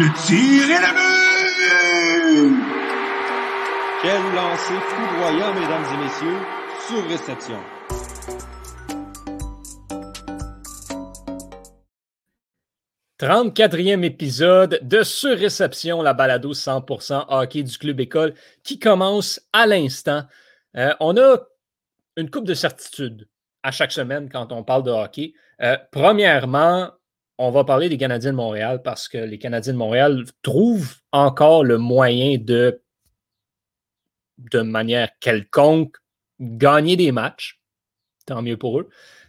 Le tir est le but! Quel lancer foudroyant, mesdames et messieurs, sur réception. « 34e épisode de Surréception, la balado 100% hockey du Club École qui commence à l'instant. Euh, on a une coupe de certitude à chaque semaine quand on parle de hockey. Euh, premièrement, on va parler des Canadiens de Montréal parce que les Canadiens de Montréal trouvent encore le moyen de, de manière quelconque, gagner des matchs. Tant mieux pour eux.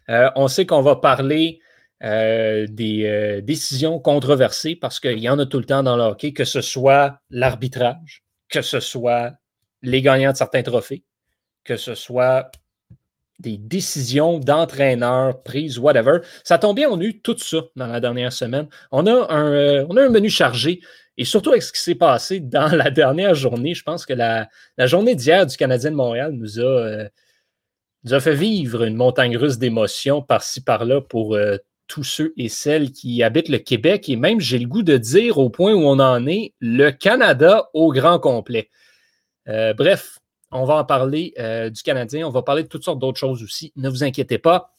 Euh, on sait qu'on va parler euh, des décisions controversées parce qu'il y en a tout le temps dans le hockey, que ce soit l'arbitrage, que ce soit les gagnants de certains trophées, que ce soit des décisions d'entraîneurs prises, whatever. Ça tombe bien, on a eu tout ça dans la dernière semaine. On a un, euh, on a un menu chargé. Et surtout avec ce qui s'est passé dans la dernière journée, je pense que la, journée d'hier du Canadien de Montréal nous a, euh, nous a fait vivre une montagne russe d'émotions par-ci, par-là pour euh, tous ceux et celles qui habitent le Québec. Et même, j'ai le goût de dire au point où on en est, le Canada au grand complet. bref, on va en parler euh, du Canadien. On va parler de toutes sortes d'autres choses aussi. Ne vous inquiétez pas.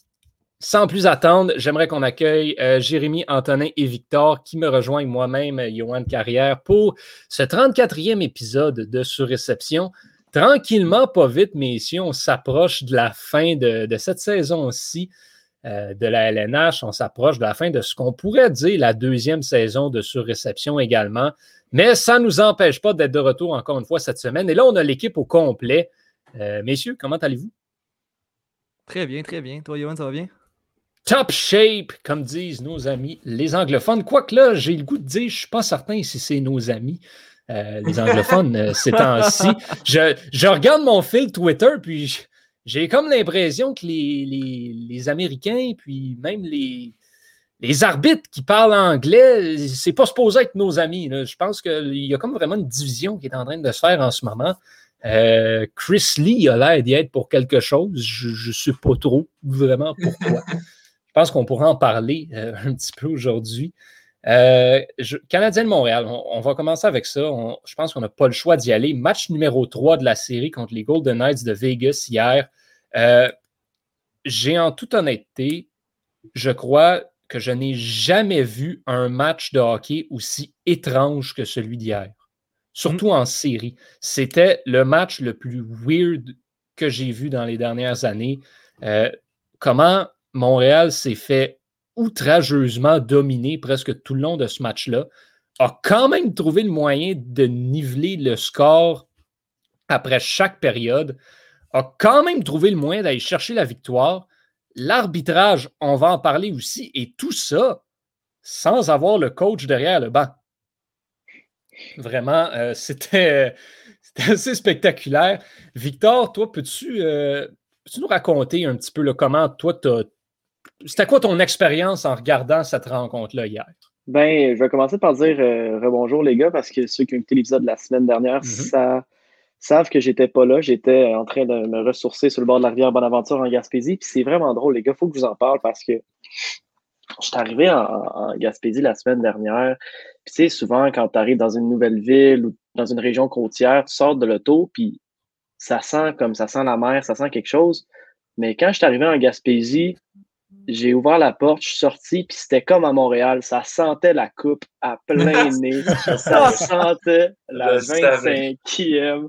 Sans plus attendre, j'aimerais qu'on accueille euh, Jérémy, Antonin et Victor qui me rejoignent moi-même, Johan Carrière, pour ce 34e épisode de Surréception. Tranquillement, pas vite, messieurs, on s'approche de la fin de, cette saison-ci euh, de la LNH. On s'approche de la fin de ce qu'on pourrait dire la deuxième saison de Surréception également. Mais ça ne nous empêche pas d'être de retour encore une fois cette semaine. Et là, on a l'équipe au complet. Euh, messieurs, comment allez-vous? Très bien, très bien. Toi, Johan, ça va bien? Top shape, comme disent nos amis les anglophones. Quoique là, j'ai le goût de dire, je ne suis pas certain si c'est nos amis. Euh, les anglophones euh, ces temps-ci. Je, je, regarde mon fil Twitter, puis j'ai comme l'impression que les, les, les, Américains, puis même les, les arbitres qui parlent anglais, c'est pas supposé être nos amis. Je pense qu'il y a comme vraiment une division qui est en train de se faire en ce moment. Euh, Chris Lee a l'air d'y être pour quelque chose. Je ne sais pas trop vraiment pourquoi. je pense qu'on pourra en parler euh, un petit peu aujourd'hui. Euh, Canadien de Montréal, on, va commencer avec ça. je pense qu'on n'a pas le choix d'y aller. Match numéro 3 de la série contre les Golden Knights de Vegas hier. J'ai en toute honnêteté, je crois, que je n'ai jamais vu un match de hockey aussi étrange que celui d'hier, surtout en série. C'était le match le plus weird que j'ai vu dans les dernières années. Euh, comment Montréal s'est fait outrageusement dominer presque tout le long de ce match-là, a quand même trouvé le moyen de niveler le score après chaque période, a quand même trouvé le moyen d'aller chercher la victoire. L'arbitrage, on va en parler aussi, et tout ça sans avoir le coach derrière le banc. Vraiment, euh, c'était assez spectaculaire. Victor, toi, peux-tu euh, nous raconter un petit peu le comment toi, c'était quoi ton expérience en regardant cette rencontre-là hier? Ben, je vais commencer par dire euh, rebonjour les gars, parce que ceux qui ont écouté l'épisode de la semaine dernière, mm-hmm. ça savent que j'étais pas là. J'étais en train de me ressourcer sur le bord de la rivière Bonaventure en Gaspésie. Puis c'est vraiment drôle, les gars. Faut que je vous en parle parce que je suis arrivé en, Gaspésie la semaine dernière. Puis tu sais, souvent, quand tu arrives dans une nouvelle ville ou dans une région côtière, tu sors de l'auto, puis ça sent comme ça sent la mer, ça sent quelque chose. Mais quand je suis arrivé en Gaspésie, j'ai ouvert la porte, je suis sorti, puis c'était comme à Montréal. Ça sentait la coupe à plein nez. ça sentait la 25e.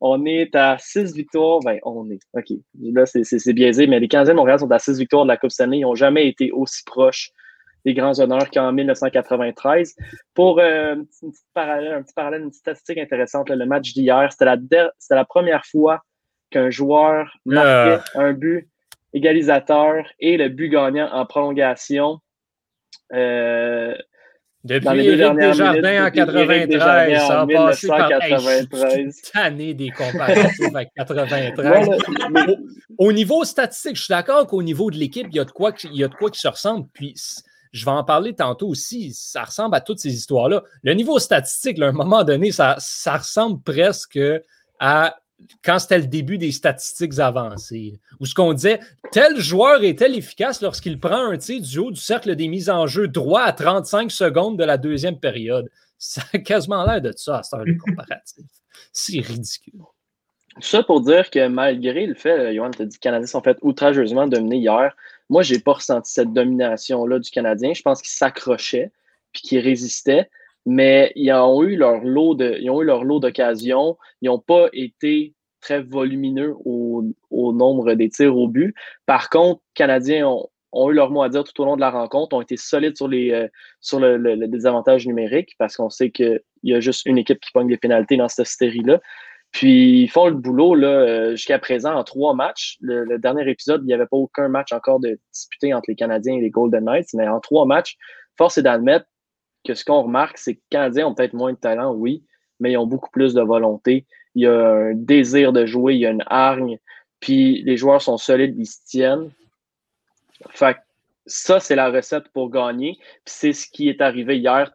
On est à 6 victoires. Ben, on est. OK. Là, c'est biaisé, mais les Canadiens de Montréal sont à 6 victoires de la Coupe Stanley. Ils n'ont jamais été aussi proches des grands honneurs qu'en 1993. Pour euh, une petite parallèle, un petit parallèle, une petite statistique intéressante, le match d'hier, c'était la, la première fois qu'un joueur marquait ah. un but égalisateur et le but gagnant en prolongation. Euh, depuis dans les deux Éric Desjardins en 93, ça a passé par année des comparatifs avec 93. au, niveau statistique, je suis d'accord qu'au niveau de l'équipe, il y a de quoi il y a de quoi qui se ressemble. Puis je vais en parler tantôt aussi. Ça ressemble à toutes ces histoires-là. Le niveau statistique, à un moment donné, ça, ça ressemble presque à quand c'était le début des statistiques avancées, où ce qu'on disait, tel joueur est-tel efficace lorsqu'il prend un tir du haut du cercle des mises en jeu droit à 35 secondes de la deuxième période? Ça a quasiment l'air de ça à cette heure de comparatif. C'est ridicule. Ça pour dire que malgré le fait, Johan t'a dit que les Canadiens sont fait outrageusement dominés hier, moi, j'ai pas ressenti cette domination-là du Canadien. Je pense qu'ils s'accrochaient puis qu'ils résistaient, mais ils ont eu leur lot de, ils ont eu leur lot d'occasions. Ils n'ont pas été très volumineux au, nombre des tirs au but. Par contre, les Canadiens ont, eu leur mot à dire tout au long de la rencontre, ont été solides sur, les, euh, sur le, désavantage numérique parce qu'on sait qu'il y a juste une équipe qui pogne des pénalités dans cette série-là. Puis ils font le boulot là, euh, jusqu'à présent en trois matchs. Le, dernier épisode, il n'y avait pas aucun match encore de disputé entre les Canadiens et les Golden Knights, mais en trois matchs, force est d'admettre que ce qu'on remarque, c'est que les Canadiens ont peut-être moins de talent, oui, mais ils ont beaucoup plus de volonté. Il y a un désir de jouer, il y a une hargne, puis les joueurs sont solides, ils se tiennent. Fait ça, c'est la recette pour gagner. Puis c'est ce qui est arrivé hier.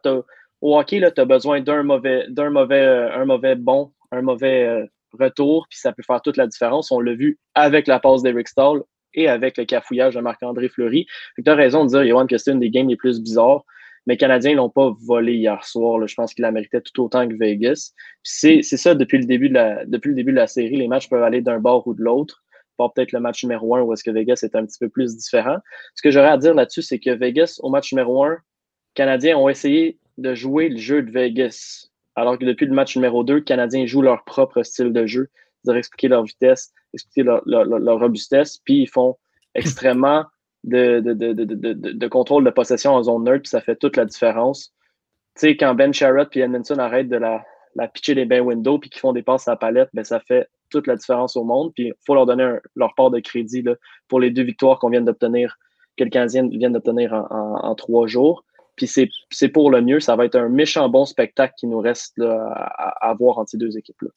Au hockey, tu as besoin d'un mauvais, d'un mauvais, un mauvais bon un mauvais euh, retour, puis ça peut faire toute la différence. On l'a vu avec la passe d'Eric Stahl et avec le cafouillage de Marc-André Fleury. Tu as raison de dire, Johan, que c'est une des games les plus bizarres, mais les Canadiens ne l'ont pas volé hier soir. Je pense qu'il la méritait tout autant que Vegas. C'est ça depuis le, début de la, depuis le début de la série. Les matchs peuvent aller d'un bord ou de l'autre. Pas peut-être le match numéro un où est-ce que Vegas est un petit peu plus différent. Ce que j'aurais à dire là-dessus, c'est que Vegas, au match numéro un, les Canadiens ont essayé de jouer le jeu de Vegas alors que depuis le match numéro 2, les Canadiens jouent leur propre style de jeu, ils ont expliquer leur vitesse, expliquer leur, robustesse, puis ils font extrêmement de, de, contrôle de possession en zone neutre, puis ça fait toute la différence. Tu sais, quand Ben Sherrod et Edmondson arrêtent de la, la pitcher des bains window puis qu'ils font des passes à la palette, ben ça fait toute la différence au monde. Puis il faut leur donner leur part de crédit là, pour les deux victoires qu'on vient d'obtenir, que les Canadiens viennent d'obtenir en, trois jours. Puis c'est pour le mieux. Ça va être un méchant bon spectacle qui nous reste à, voir entre ces deux équipes-là.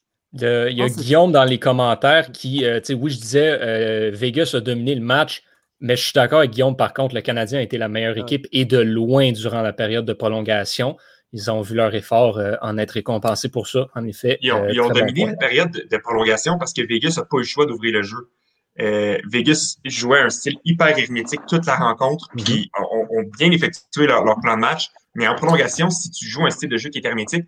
il y a Guillaume dans les commentaires qui, euh, tu sais, oui, je disais, euh, Vegas a dominé le match, mais je suis d'accord avec Guillaume. Par contre, le Canadien a été la meilleure équipe et de loin durant la période de prolongation. Ils ont vu leur effort euh, en être récompensés pour ça, en effet. Ils ont, dominé la période de, prolongation parce que Vegas n'a pas eu le choix d'ouvrir le jeu. Euh, Vegas jouait un style hyper hermétique toute la rencontre, mhm. puis ont, bien effectué leur, plan de match. Mais en prolongation, si tu joues un style de jeu qui est hermétique,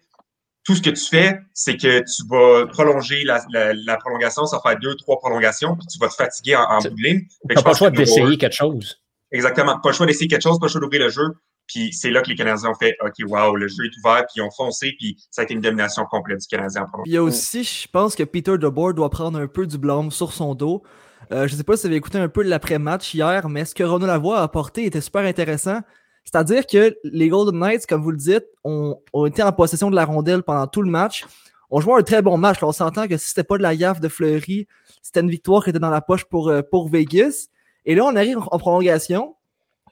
tout ce que tu fais, c'est que tu vas prolonger la, prolongation, ça va faire deux, trois prolongations, puis tu vas te fatiguer en, bout de ligne. Tu pas le choix d'essayer quelque chose. Exactement. Pas le choix d'essayer quelque chose, pas le choix d'ouvrir le jeu. Puis c'est là que les Canadiens ont fait OK, wow, le jeu est ouvert, puis ils ont foncé, puis ça a été une domination complète du Canadien en prolongation. Il y a aussi, je pense que Peter DeBoer doit prendre un peu du blâme sur son dos. Euh, je ne sais pas si vous avez écouté un peu l'après-match hier, mais ce que Renaud Lavoie a apporté était super intéressant. C'est-à-dire que les Golden Knights, comme vous le dites, ont, été en possession de la rondelle pendant tout le match. On jouait un très bon match. on s'entend que si c'était pas de la gaffe de Fleury, c'était une victoire qui était dans la poche pour, euh, pour Vegas. Et là, on arrive en prolongation.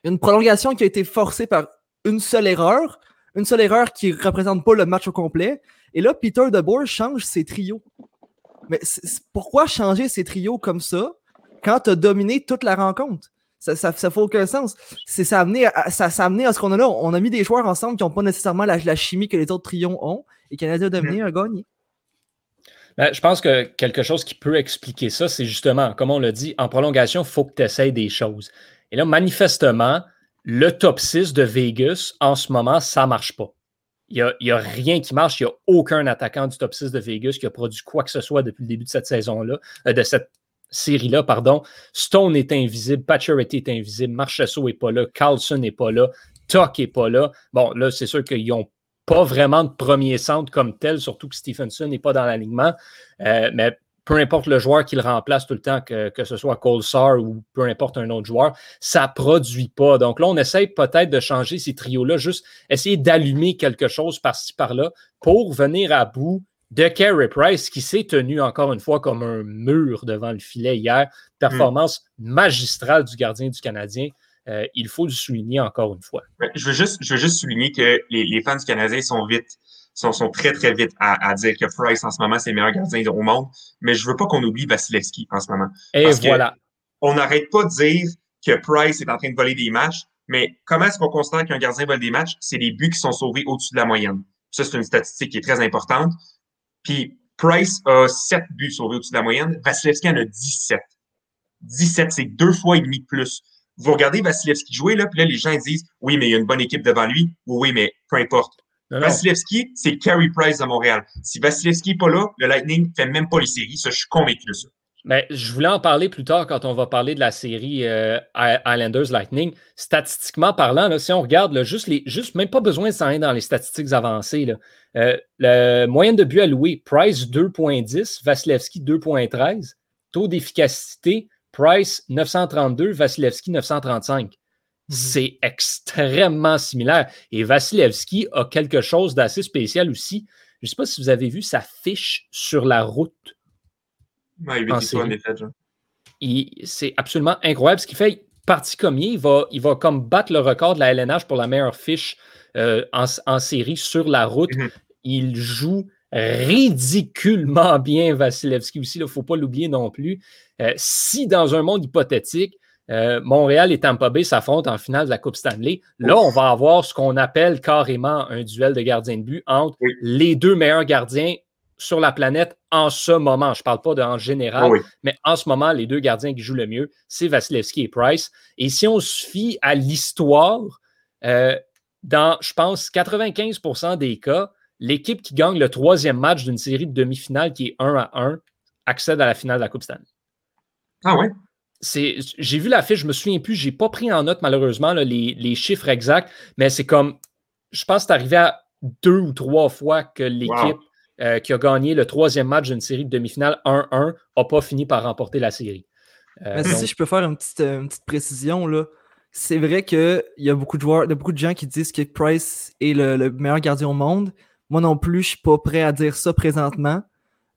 Une prolongation qui a été forcée par une seule erreur. Une seule erreur qui ne représente pas le match au complet. Et là, Peter DeBoer change ses trios. Mais pourquoi changer ses trios comme ça quand tu as dominé toute la rencontre? Ça ne fait aucun sens. Ça a, amené à, ça, ça à ce qu'on a là. On a mis des joueurs ensemble qui n'ont pas nécessairement la, chimie que les autres trions ont et Canada a dominé, a gagné. Ben, je pense que quelque chose qui peut expliquer ça, c'est justement, comme on l'a dit, en prolongation, il faut que tu essayes des choses. Et là, manifestement, le top 6 de Vegas, en ce moment, ça ne marche pas. Il n'y a, a, rien qui marche. Il n'y a aucun attaquant du top 6 de Vegas qui a produit quoi que ce soit depuis le début de cette saison-là, euh, de cette série-là, pardon. Stone est invisible, Pacioretty est invisible, Marchesso n'est pas là, Carlson n'est pas là, Tuck n'est pas là. Bon, là, c'est sûr qu'ils n'ont pas vraiment de premier centre comme tel, surtout que Stephenson n'est pas dans l'alignement. Euh, mais peu importe le joueur qui le remplace tout le temps, que, que ce soit Colsar ou peu importe un autre joueur, ça ne produit pas. Donc là, on essaye peut-être de changer ces trios-là, juste essayer d'allumer quelque chose par-ci, par-là pour venir à bout de Carey Price qui s'est tenu encore une fois comme un mur devant le filet hier. Performance magistrale du gardien du Canadien. Euh, il faut le souligner encore une fois. Je veux juste, je veux juste souligner que les, fans du Canadien sont vite, sont, sont très, très vite à, dire que Price, en ce moment, c'est le meilleur gardien au monde. Mais je veux pas qu'on oublie Vasilevski en ce moment. Et voilà. On n'arrête pas de dire que Price est en train de voler des matchs, mais comment est-ce qu'on constate qu'un gardien vole des matchs? C'est les buts qui sont sauvés au-dessus de la moyenne. Ça, c'est une statistique qui est très importante. Puis Price a 7 buts sauvés au-dessus de la moyenne. Vasilevski en a 17. 17, c'est deux fois et demi de plus. Vous regardez Vasilevski jouer, là, puis là, les gens disent Oui, mais il y a une bonne équipe devant lui. Oui, mais peu importe. Vasilevski, c'est Carey Price à Montréal. Si Vasilevski n'est pas là, le Lightning ne fait même pas les séries. Ça, je suis convaincu de ça. Mais ben, je voulais en parler plus tard quand on va parler de la série euh, Islanders Lightning. Statistiquement parlant, si on regarde juste les, juste même pas besoin de s'en dans les statistiques avancées. Là. Euh, la moyenne de but alloué, Price 2.10, Vasilevski 2.13. Taux d'efficacité, Price 932, Vasilevski 935. Mhm. C'est extrêmement similaire. Et Vasilevski a quelque chose d'assez spécial aussi. Je ne sais pas si vous avez vu sa fiche sur la route. C'est absolument incroyable. Ce qui fait, parti comme il, va, il va comme battre le record de la LNH pour la meilleure fiche euh, en, série sur la route. Mhm. Il joue ridiculement bien Vasilevski aussi, il ne faut pas l'oublier non plus. Euh, si dans un monde hypothétique, euh, Montréal et Tampa Bay s'affrontent en finale de la Coupe Stanley, là, on va avoir ce qu'on appelle carrément un duel de gardiens de but entre les deux meilleurs gardiens sur la planète en ce moment. Je ne parle pas de, en général, mais en ce moment, les deux gardiens qui jouent le mieux, c'est Vasilevski et Price. Et si on se fie à l'histoire, euh, dans, je pense, 95% des cas, l'équipe qui gagne le troisième match d'une série de demi-finale qui est 1 à 1 accède à la finale de la Coupe Stanley. Ah ouais? J'ai vu la fiche, je me souviens plus, j'ai pas pris en note malheureusement les, chiffres exacts, mais c'est comme, je pense que c'est arrivé à deux ou trois fois que l'équipe euh, qui a gagné le troisième match d'une série de demi-finale 1-1 n'a pas fini par remporter la série. Euh, si je peux faire une petite, une petite précision, là, c'est vrai qu'il y a beaucoup de joueurs, de beaucoup de gens qui disent que Price est le, meilleur gardien au monde. Moi non plus, je suis pas prêt à dire ça présentement,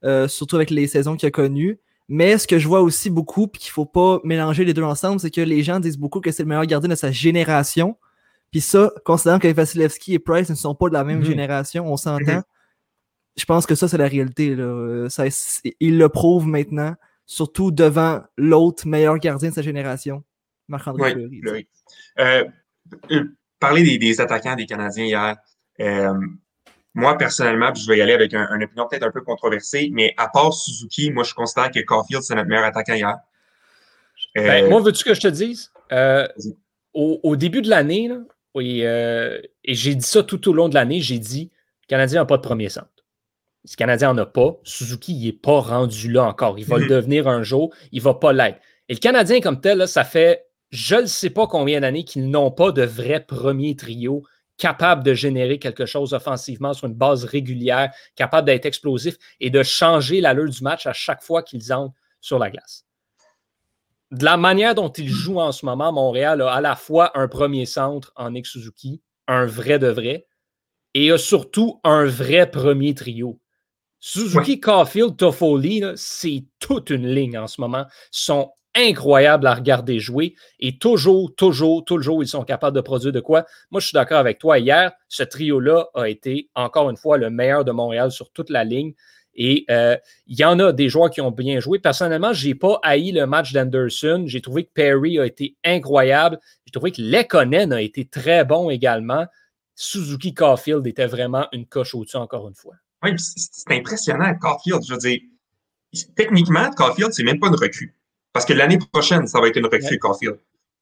euh, surtout avec les saisons qu'il a connues. Mais ce que je vois aussi beaucoup, puis qu'il faut pas mélanger les deux ensemble, c'est que les gens disent beaucoup que c'est le meilleur gardien de sa génération. Puis ça, considérant que Vasilevski et Price ne sont pas de la même mhm. génération, on s'entend. Mhm. Je pense que ça, c'est la réalité. Là. Ça, il le prouve maintenant, surtout devant l'autre meilleur gardien de sa génération. Marc-André Fleury. Euh, euh, parler des, attaquants des Canadiens hier. Euh, moi, personnellement, je vais y aller avec un, une opinion peut-être un peu controversée, mais à part Suzuki, moi, je considère que Caulfield, c'est notre meilleur attaquant hier. Ben, moi, veux-tu que je te dise? Au, début de l'année, et, j'ai dit ça tout au long de l'année, j'ai dit le Canadien n'a pas de premier centre. Le Canadien n'en a pas, Suzuki, il n'est pas rendu là encore. Il va le mm-hmm. devenir un jour, il ne va pas l'être. Et le Canadien, comme tel, ça fait je ne sais pas combien d'années qu'ils n'ont pas de vrai premier trio capable de générer quelque chose offensivement sur une base régulière, capable d'être explosif et de changer l'allure du match à chaque fois qu'ils entrent sur la glace. De la manière dont ils jouent en ce moment, Montréal a à la fois un premier centre en Nick Suzuki, un vrai de vrai, et a surtout un vrai premier trio. Suzuki, Caulfield, Toffoli, c'est toute une ligne en ce moment. Ils sont incroyable à regarder jouer et toujours, toujours, toujours, ils sont capables de produire de quoi. Moi, je suis d'accord avec toi. Hier, ce trio-là a été encore une fois le meilleur de Montréal sur toute la ligne. Et euh, il y en a des joueurs qui ont bien joué. Personnellement, je n'ai pas haï le match d'Anderson. J'ai trouvé que Perry a été incroyable. J'ai trouvé que Lekonen a été très bon également. Suzuki Caulfield était vraiment une coche au-dessus, encore une fois. Oui, c'est impressionnant, Caulfield. Je veux dire, techniquement, Caulfield, c'est même pas une recrue. Parce que l'année prochaine, ça va être une recrue Caulfield.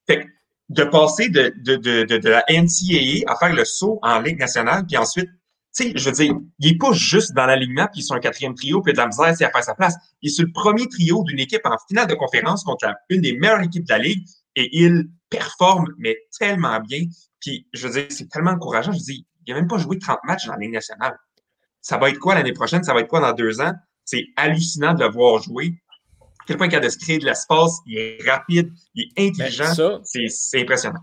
Fait de passer de, de, de, de, la NCAA à faire le saut en Ligue nationale, puis ensuite, tu sais, je veux dire, il n'est pas juste dans l'alignement, puis sur un quatrième trio, puis de la misère, c'est à faire sa place. Il est sur le premier trio d'une équipe en finale de conférence contre une des meilleures équipes de la Ligue, et il performe, mais tellement bien. Puis, je veux dire, c'est tellement encourageant. Je dis, il n'a même pas joué 30 matchs dans la Ligue nationale. Ça va être quoi l'année prochaine? Ça va être quoi dans deux ans? C'est hallucinant de le voir jouer quel point il a de se créer de l'espace, il est rapide, il est intelligent. C'est impressionnant.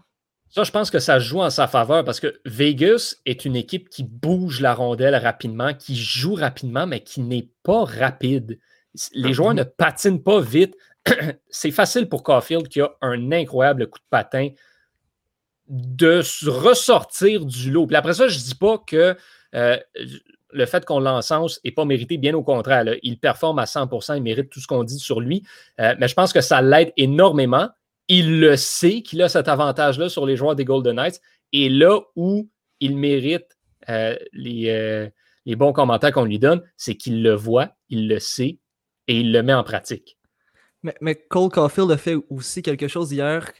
Ça, je pense que ça joue en sa faveur parce que Vegas est une équipe qui bouge la rondelle rapidement, qui joue rapidement, mais qui n'est pas rapide. Les joueurs ne patinent pas vite. C'est facile pour Caulfield qui a un incroyable coup de patin de ressortir du lot. Puis après ça, je ne dis pas que euh, le fait qu'on l'encense n'est pas mérité, bien au contraire. il performe à 100% il mérite tout ce qu'on dit sur lui. Euh, mais je pense que ça l'aide énormément. Il le sait qu'il a cet avantage-là sur les joueurs des Golden Knights. Et là où il mérite euh, les, les bons commentaires qu'on lui donne, c'est qu'il le voit, il le sait et il le met en pratique. Mais, mais Cole Caulfield a fait aussi quelque chose hier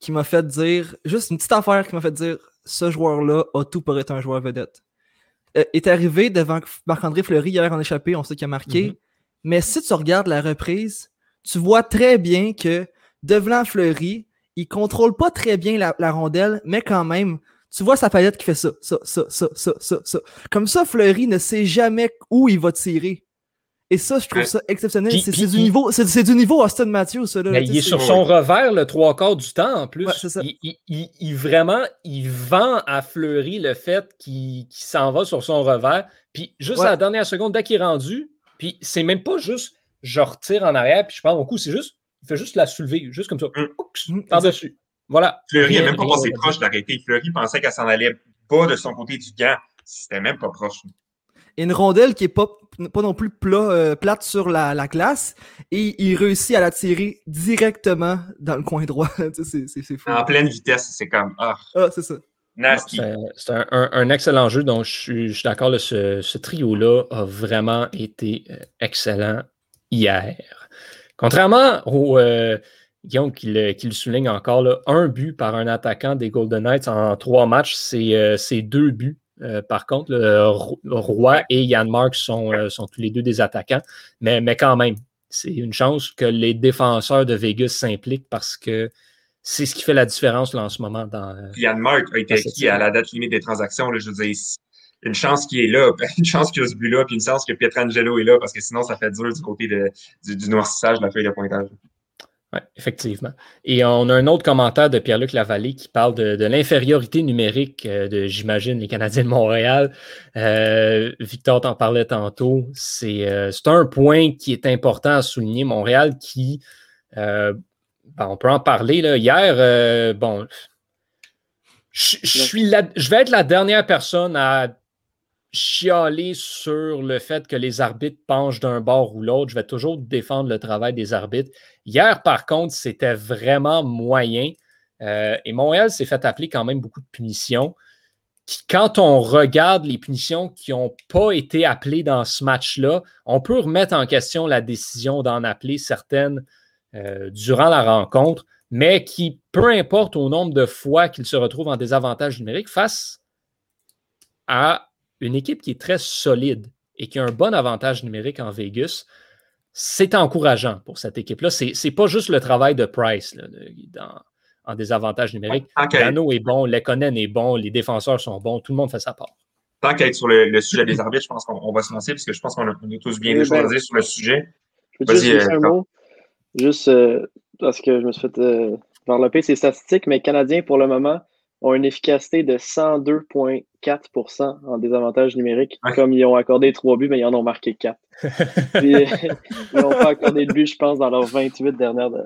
qui m'a fait dire, juste une petite affaire qui m'a fait dire, ce joueur-là a tout pour être un joueur vedette. Euh, est arrivé devant Marc-André Fleury hier en échappé, on sait qu'il a marqué. Mhm. Mais si tu regardes la reprise, tu vois très bien que devant Fleury, il contrôle pas très bien la, la rondelle, mais quand même, tu vois sa palette qui fait ça, ça, ça, ça, ça, ça, ça. Comme ça, Fleury ne sait jamais où il va tirer. Et ça, je trouve Ouais. ça exceptionnel. C'est du niveau, c'est c'est du niveau Austin Matthews, ça. Là, Mais il est sur son revers le trois quarts du temps en plus. Ouais, c'est ça. il, il- il- il- vraiment, il vend à Fleury le fait qu'il s'en va sur son revers. Puis juste Ouais. à la dernière seconde, dès qu'il est rendu, puis c'est même pas juste je retire en arrière puis je prends mon coup, c'est juste, il fait juste la soulever, juste comme ça, Mm. Oups, Mm, par-dessus. Voilà. Fleury n'a même pas passé proche d'arrêter. Fleury pensait qu'elle s'en allait pas de son côté du gant. C'était même pas proche. Et une rondelle qui est pas, pas non plus plat, euh, plate sur la, la glace. Et il réussit à la tirer directement dans le coin droit. C'est- c'est c'est fou. En pleine vitesse, c'est comme ah, Ah, c'est ça. nasty. C'est un, un- un excellent jeu, donc je suis, je suis d'accord, ce, ce trio-là a vraiment été euh, excellent hier. Contrairement au euh, Guillaume qui le, qui le souligne encore, là, un but par un attaquant des Golden Knights en trois matchs, c'est euh, c'est deux buts. Euh, par contre, le Ro- Roy et Yann Mark sont, euh, sont tous les deux des attaquants, mais, mais quand même, c'est une chance que les défenseurs de Vegas s'impliquent parce que c'est ce qui fait la différence là, en ce moment dans, euh, Yann Mark a été acquis à la date limite des transactions. Là, je veux dire, une chance qu'il est là, une chance qu'il y a ce but-là, puis une chance que Pietrangelo est là, parce que sinon, ça fait dur du côté de, du, du noircissage de la feuille de pointage. Oui, effectivement. Et on a un autre commentaire de Pierre-Luc Lavallée qui parle de, de l'infériorité numérique euh, de, j'imagine, les Canadiens de Montréal. Euh, Victor t'en parlait tantôt. C'est euh, c'est un point qui est important à souligner. Montréal qui, euh, ben, on peut en parler. Là. Hier, bon, je, je suis la- je vais être la dernière personne à chialer sur le fait que les arbitres penchent d'un bord ou l'autre. Je vais toujours défendre le travail des arbitres. Hier, par contre, c'était vraiment moyen. Euh, et Montréal s'est fait appeler quand même beaucoup de punitions. Quand on regarde les punitions qui n'ont pas été appelées dans ce match-là, on peut remettre en question la décision d'en appeler certaines euh, durant la rencontre, mais qui, peu importe au nombre de fois qu'ils se retrouvent en désavantage numérique face à une équipe qui est très solide et qui a un bon avantage numérique en Vegas, c'est encourageant pour cette équipe-là. C'est n'est pas juste le travail de Price là, de- dans- en désavantage numérique. Dano est bon, Lekonen est bon, les défenseurs sont bons, tout le monde fait sa part. tant qu'à être sur le, le sujet des arbitres, je pense qu'on on va se lancer, parce que je pense qu'on a tous bien Oui, des choses ben, sur le sujet. Je peux Vas-y, juste dire euh, un mot? Juste euh, parce que je me suis fait euh, envelopper ces statistiques, mais Canadiens, pour le moment, ont une efficacité de 102,4% en désavantage numérique. Ouais. Comme ils ont accordé trois buts, mais ils en ont marqué quatre. Puis, euh, ils n'ont pas accordé de but, je pense, dans leurs 28 dernières de-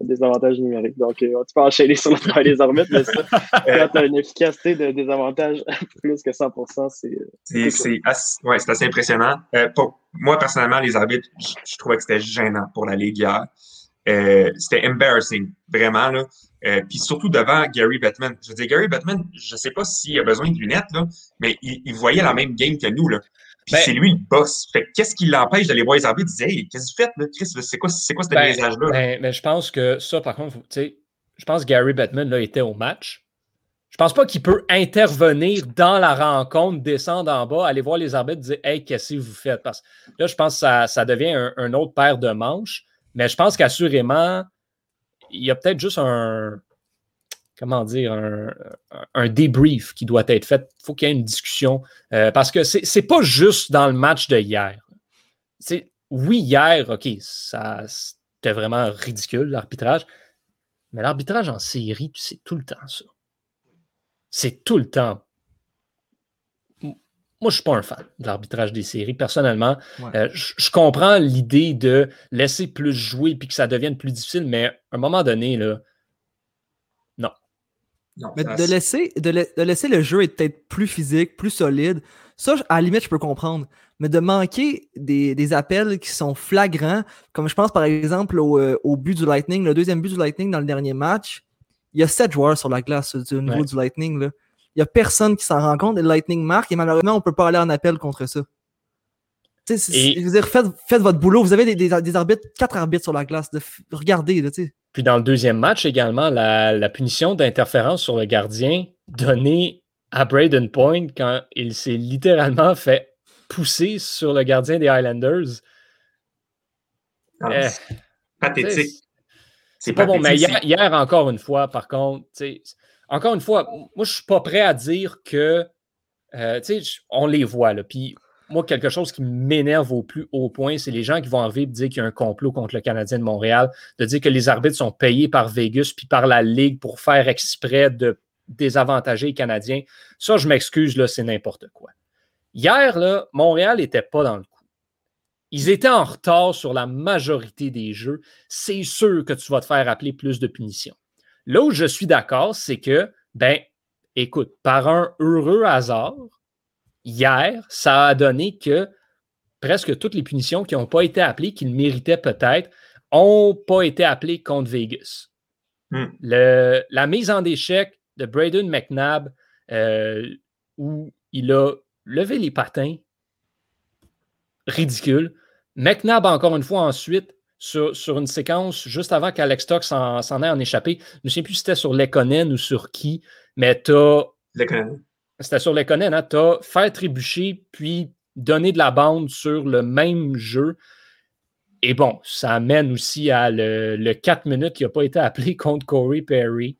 désavantages numériques. Donc, euh, tu peux enchaîner sur le travail des arbitres, mais ça, quand tu as une efficacité de désavantage plus que 100 c'est. C'est c'est assez, ouais, c'est assez impressionnant. Euh, pour moi, personnellement, les arbitres, je, je trouvais que c'était gênant pour la Ligue hier. Euh, c'était embarrassing, vraiment. Là. Euh, Puis surtout devant Gary Bettman. Je veux dire, Gary Bettman, je sais pas s'il a besoin de lunettes, là, mais il, il voyait la même game que nous. Là. Puis Ben- c'est lui le boss. Fait qu'est-ce qui l'empêche d'aller voir les arbitres et de dire Hey, qu'est-ce que vous faites, là, Chris? C'est quoi, c'est quoi ce Ben, message-là? Ben, mais je pense que ça, par contre, faut- tu sais, je pense que Gary Bettman là, était au match. Je pense pas qu'il peut intervenir dans la rencontre, descendre en bas, aller voir les arbitres et dire Hey, qu'est-ce que vous faites? Parce que là, je pense que ça, ça devient un, un autre paire de manches. Mais je pense qu'assurément, il y a peut-être juste un. Comment dire, un, un- débrief qui doit être fait. Il faut qu'il y ait une discussion. Euh, parce que c'est c'est pas juste dans le match de hier. Oui, hier, OK, ça c'était vraiment ridicule, l'arbitrage. Mais l'arbitrage en série, c'est tout le temps ça. C'est tout le temps. Moi, je ne suis pas un fan de l'arbitrage des séries. Personnellement, Ouais. Euh, je je comprends l'idée de laisser plus jouer puis que ça devienne plus difficile, mais à un moment donné, là, Non, Mais de laisser, de, la- de laisser le jeu être peut-être plus physique, plus solide, ça, à la limite, je peux comprendre. Mais de manquer des, des appels qui sont flagrants, comme je pense par exemple au, euh, au but du Lightning, le deuxième but du Lightning dans le dernier match, il y a sept joueurs sur la glace du niveau Ouais. du Lightning. Là. Il n'y a personne qui s'en rend compte. Et le Lightning marque et malheureusement, on ne peut pas aller en appel contre ça. Et- je veux dire, faites, faites votre boulot. Vous avez des, des- des arbitres, quatre arbitres sur la glace. De, regardez, là. Puis dans le deuxième match également, la, la punition d'interférence sur le gardien donnée à Braden Point quand il s'est littéralement fait pousser sur le gardien des Highlanders. Ah, Eh, c'est pathétique. C'est- pas bon, mais hier, hier, encore une fois, par contre, tu sais, encore une fois, moi, je suis pas prêt à dire que, euh, tu sais, on les voit, là. Puis moi, quelque chose qui m'énerve au plus haut point, c'est les gens qui vont envie de dire qu'il y a un complot contre le Canadien de Montréal, de dire que les arbitres sont payés par Vegas puis par la Ligue pour faire exprès de désavantager les Canadiens. Ça, je m'excuse, là, c'est n'importe quoi. Hier, là, Montréal n'était pas dans le coup. Ils étaient en retard sur la majorité des jeux. C'est sûr que tu vas te faire appeler plus de punitions. Là où je suis d'accord, c'est que, ben, écoute, par un heureux hasard, hier, ça a donné que presque toutes les punitions qui n'ont pas été appelées, qu'ils méritaient peut-être, n'ont pas été appelées contre Vegas. Hmm. Le- la mise en échec de Braden McNabb, euh, où il a levé les patins, ridicule. McNabb, encore une fois, ensuite, sur, sur une séquence juste avant qu'Alex Stock s'en ait en échappé. Je ne sais plus si c'était sur Lekonen ou sur qui, mais tu as Le Canadien. c'était sur les Conan, hein, tu as fait trébucher puis donner de la bande sur le même jeu. Et bon, ça amène aussi à le, le 4 minutes qui n'a pas été appelé contre Corey Perry,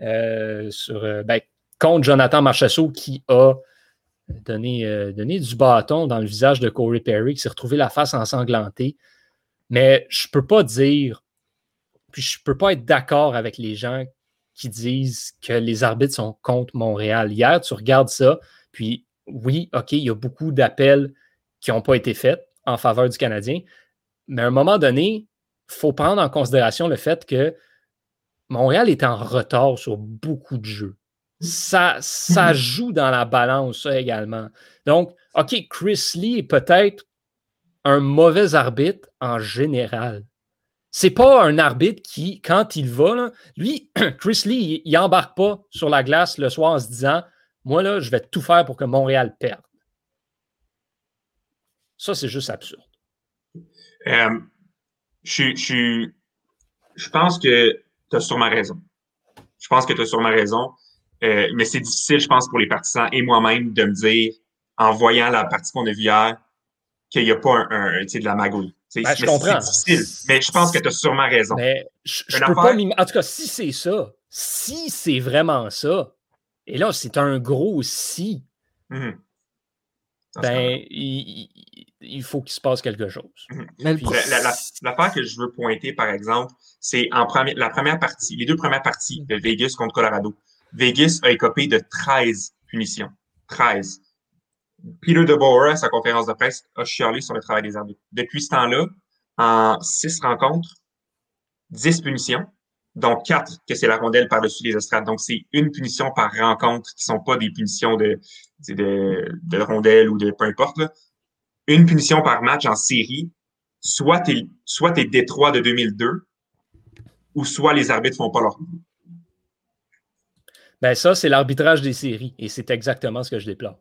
euh, sur, euh, ben, contre Jonathan Marchessault qui a donné, euh, donné du bâton dans le visage de Corey Perry, qui s'est retrouvé la face ensanglantée. Mais je ne peux pas dire, puis je ne peux pas être d'accord avec les gens qui disent que les arbitres sont contre Montréal. Hier, tu regardes ça, puis oui, OK, il y a beaucoup d'appels qui n'ont pas été faits en faveur du Canadien, mais à un moment donné, il faut prendre en considération le fait que Montréal est en retard sur beaucoup de jeux. Ça, ça joue dans la balance, ça également. Donc, OK, Chris Lee est peut-être un mauvais arbitre en général. C'est pas un arbitre qui, quand il va, lui, Chris Lee, il n'embarque pas sur la glace le soir en se disant Moi, là, je vais tout faire pour que Montréal perde. Ça, c'est juste absurde. Euh, je pense que tu as sûrement raison. Je pense que tu as sûrement raison. Euh, mais c'est difficile, je pense, pour les partisans et moi-même de me dire, en voyant la partie qu'on a vue hier, qu'il n'y a pas un, un, tu sais, de la magouille. Ben, je comprends. C'est difficile. Mais je pense que tu as sûrement raison. Mais je, peux affaire- pas En tout cas, si c'est ça, si c'est vraiment ça, et là, c'est un gros si, Mhm. Cas-là. ben, il, il- faut qu'il se passe quelque chose. Puis- la- la- L'affaire que je veux pointer, par exemple, c'est en première, la première partie, les deux premières parties de Vegas contre Colorado. Vegas a écopé de 13 punitions. 13. Peter DeBoer, à sa conférence de presse, a chialé sur le travail des arbitres. Depuis ce temps-là, en 6 rencontres, 10 punitions, dont 4 que c'est la rondelle par-dessus les estrades. Donc, c'est une punition par rencontre qui sont pas des punitions de, de, de, de rondelle ou de peu importe. Une punition par match en série, soit t'es, soit Détroit de 2002, ou soit les arbitres font pas leur Ben ça, c'est l'arbitrage des séries et c'est exactement ce que je déplore.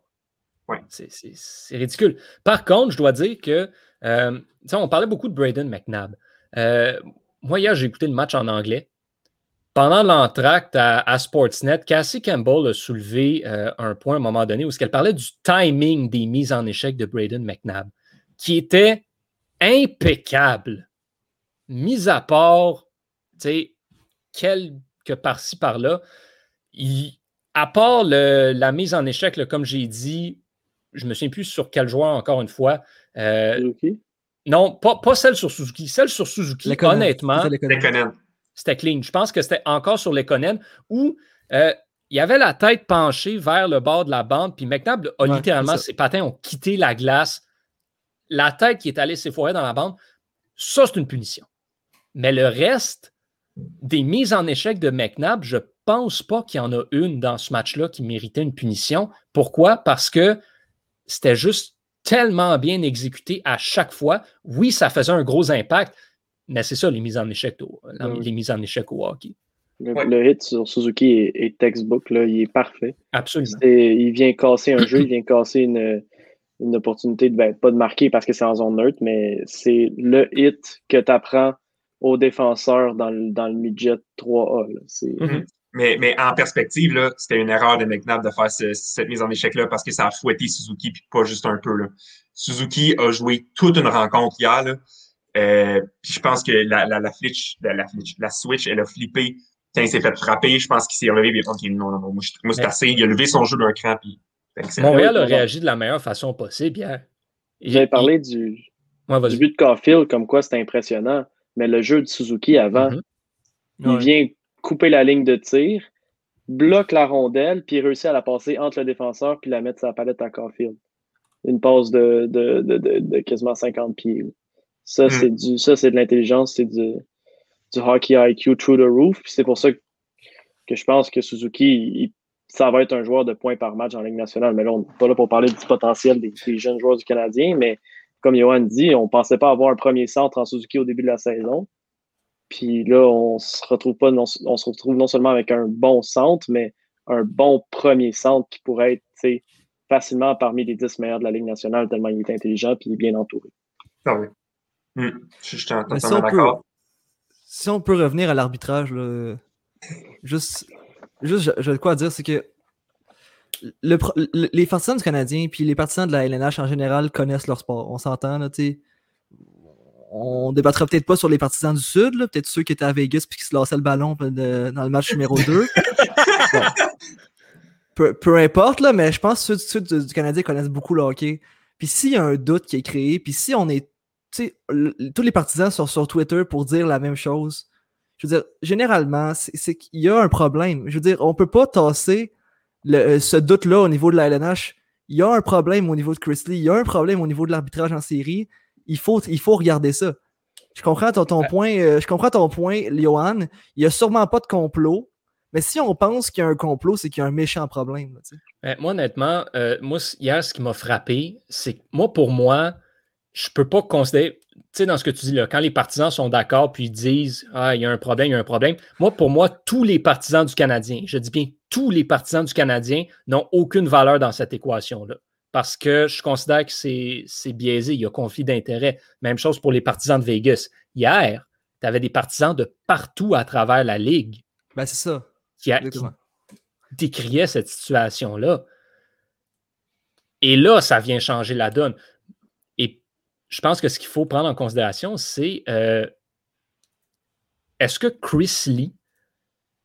C'est- ridicule. Par contre, je dois dire que, euh, on parlait beaucoup de Braden McNabb. Euh, moi, hier, j'ai écouté le match en anglais. Pendant l'entracte à, Sportsnet, Cassie Campbell a soulevé euh, un point à un moment donné où elle parlait du timing des mises en échec de Braden McNabb, qui était impeccable. Mis à part, tu sais, quelques par-ci, par-là, à part le- la mise en échec, comme j'ai dit, je me souviens plus sur quel joueur encore une fois. euh, Suzuki? non, pas, pas celle sur Suzuki. Celle sur Suzuki, Lekonen. honnêtement, c'était clean. Je pense que c'était encore sur Lekonen où euh, il avait la tête penchée vers le bord de la bande, puis McNabb a Ouais, littéralement, ses patins ont quitté la glace. La tête qui est allée s'effoirer dans la bande, ça, c'est une punition. Mais le reste des mises en échec de McNabb, je pense pas qu'il y en a une dans ce match-là qui méritait une punition. Pourquoi? Parce que c'était juste tellement bien exécuté à chaque fois. Oui, ça faisait un gros impact, mais c'est ça, les mises en échec au, Ah oui. les mises en échec au hockey. Le, hit sur Suzuki est, textbook, là, il est parfait. Absolument. il vient casser un jeu, il vient casser une, une opportunité de ben, pas de marquer parce que c'est en zone neutre, mais c'est le hit que tu apprends aux défenseurs dans le, dans le midget 3A. Mm-hmm. Mais, mais en perspective, c'était une erreur de McNabb de faire cette mise en échec-là parce que ça a fouetté Suzuki, puis pas juste un peu. Là. Suzuki a joué toute une rencontre hier. Là. Euh, puis je pense que la, la, la, flitch, la, la, switch, elle a flippé quand il s'est fait frapper. Je pense qu'il s'est relevé. OK, non, non, non, moi, moi c'est assez. Il a levé son jeu d'un cran. Puis, Montréal a réagi de la meilleure façon possible hier. J'avais parlé du, du but de Caulfield, comme quoi c'était impressionnant. Mais le jeu de Suzuki avant, mm-hmm. il vient couper la ligne de tir, bloque la rondelle, puis réussit à la passer entre le défenseur puis la mettre sur la palette à Caulfield. Une passe de, de, de, quasiment 50 pieds. Ça, mm. c'est du ça, c'est de l'intelligence, c'est du, du hockey IQ through the roof. C'est pour ça que, que, je pense que Suzuki, ça va être un joueur de points par match en Ligue nationale. Mais là, on n'est pas là pour parler du potentiel des, jeunes joueurs du Canadien, mais comme Johan dit, on ne pensait pas avoir un premier centre en Suzuki au début de la saison. Puis là, on se retrouve pas on se retrouve non seulement avec un bon centre, mais un bon premier centre qui pourrait être facilement parmi les 10 meilleurs de la Ligue nationale, tellement il est intelligent et il est bien entouré. Ah oui. Hmm. Je, suis d'accord. Si on peut revenir à l'arbitrage, juste juste, je, quoi dire, c'est que les partisans du Canadien puis les partisans de la LNH en général connaissent leur sport. On s'entend, là, tu On débattra peut-être pas sur les partisans du Sud, peut-être ceux qui étaient à Vegas puis qui se lassaient le ballon dans le match numéro 2. peu, importe, là, mais je pense que ceux, du, du Canadien connaissent beaucoup le hockey. Puis s'il y a un doute qui est créé, puis si on est. tous les partisans sont sur Twitter pour dire la même chose, je veux dire, généralement, c'est qu'il y a un problème. Je veux dire, on peut pas tasser euh, ce doute-là au niveau de la LNH. Il y a un problème au niveau de Chris Lee. Il y a un problème au niveau de l'arbitrage en série. Il faut, il faut regarder ça. Je comprends ton, point, euh, je comprends ton point, Johan. Il n'y a sûrement pas de complot. Mais si on pense qu'il y a un complot, c'est qu'il y a un méchant problème. Ben, moi, honnêtement, euh, moi, hier, ce qui m'a frappé, c'est que moi, pour moi, je peux pas considérer sais, dans ce que tu dis là, quand les partisans sont d'accord puis ils disent Ah, il y a un problème, il y a un problème. Moi, pour moi, tous les partisans du Canadien, je dis bien tous les partisans du Canadien n'ont aucune valeur dans cette équation-là. Parce que je considère que c'est biaisé, il y a conflit d'intérêts. Même chose pour les partisans de Vegas. Hier, tu avais des partisans de partout à travers la Ligue. Ben, c'est ça. Qui, qui décriaient cette situation-là. Et là, ça vient changer la donne je pense que ce qu'il faut prendre en considération, c'est euh, est-ce que Chris Lee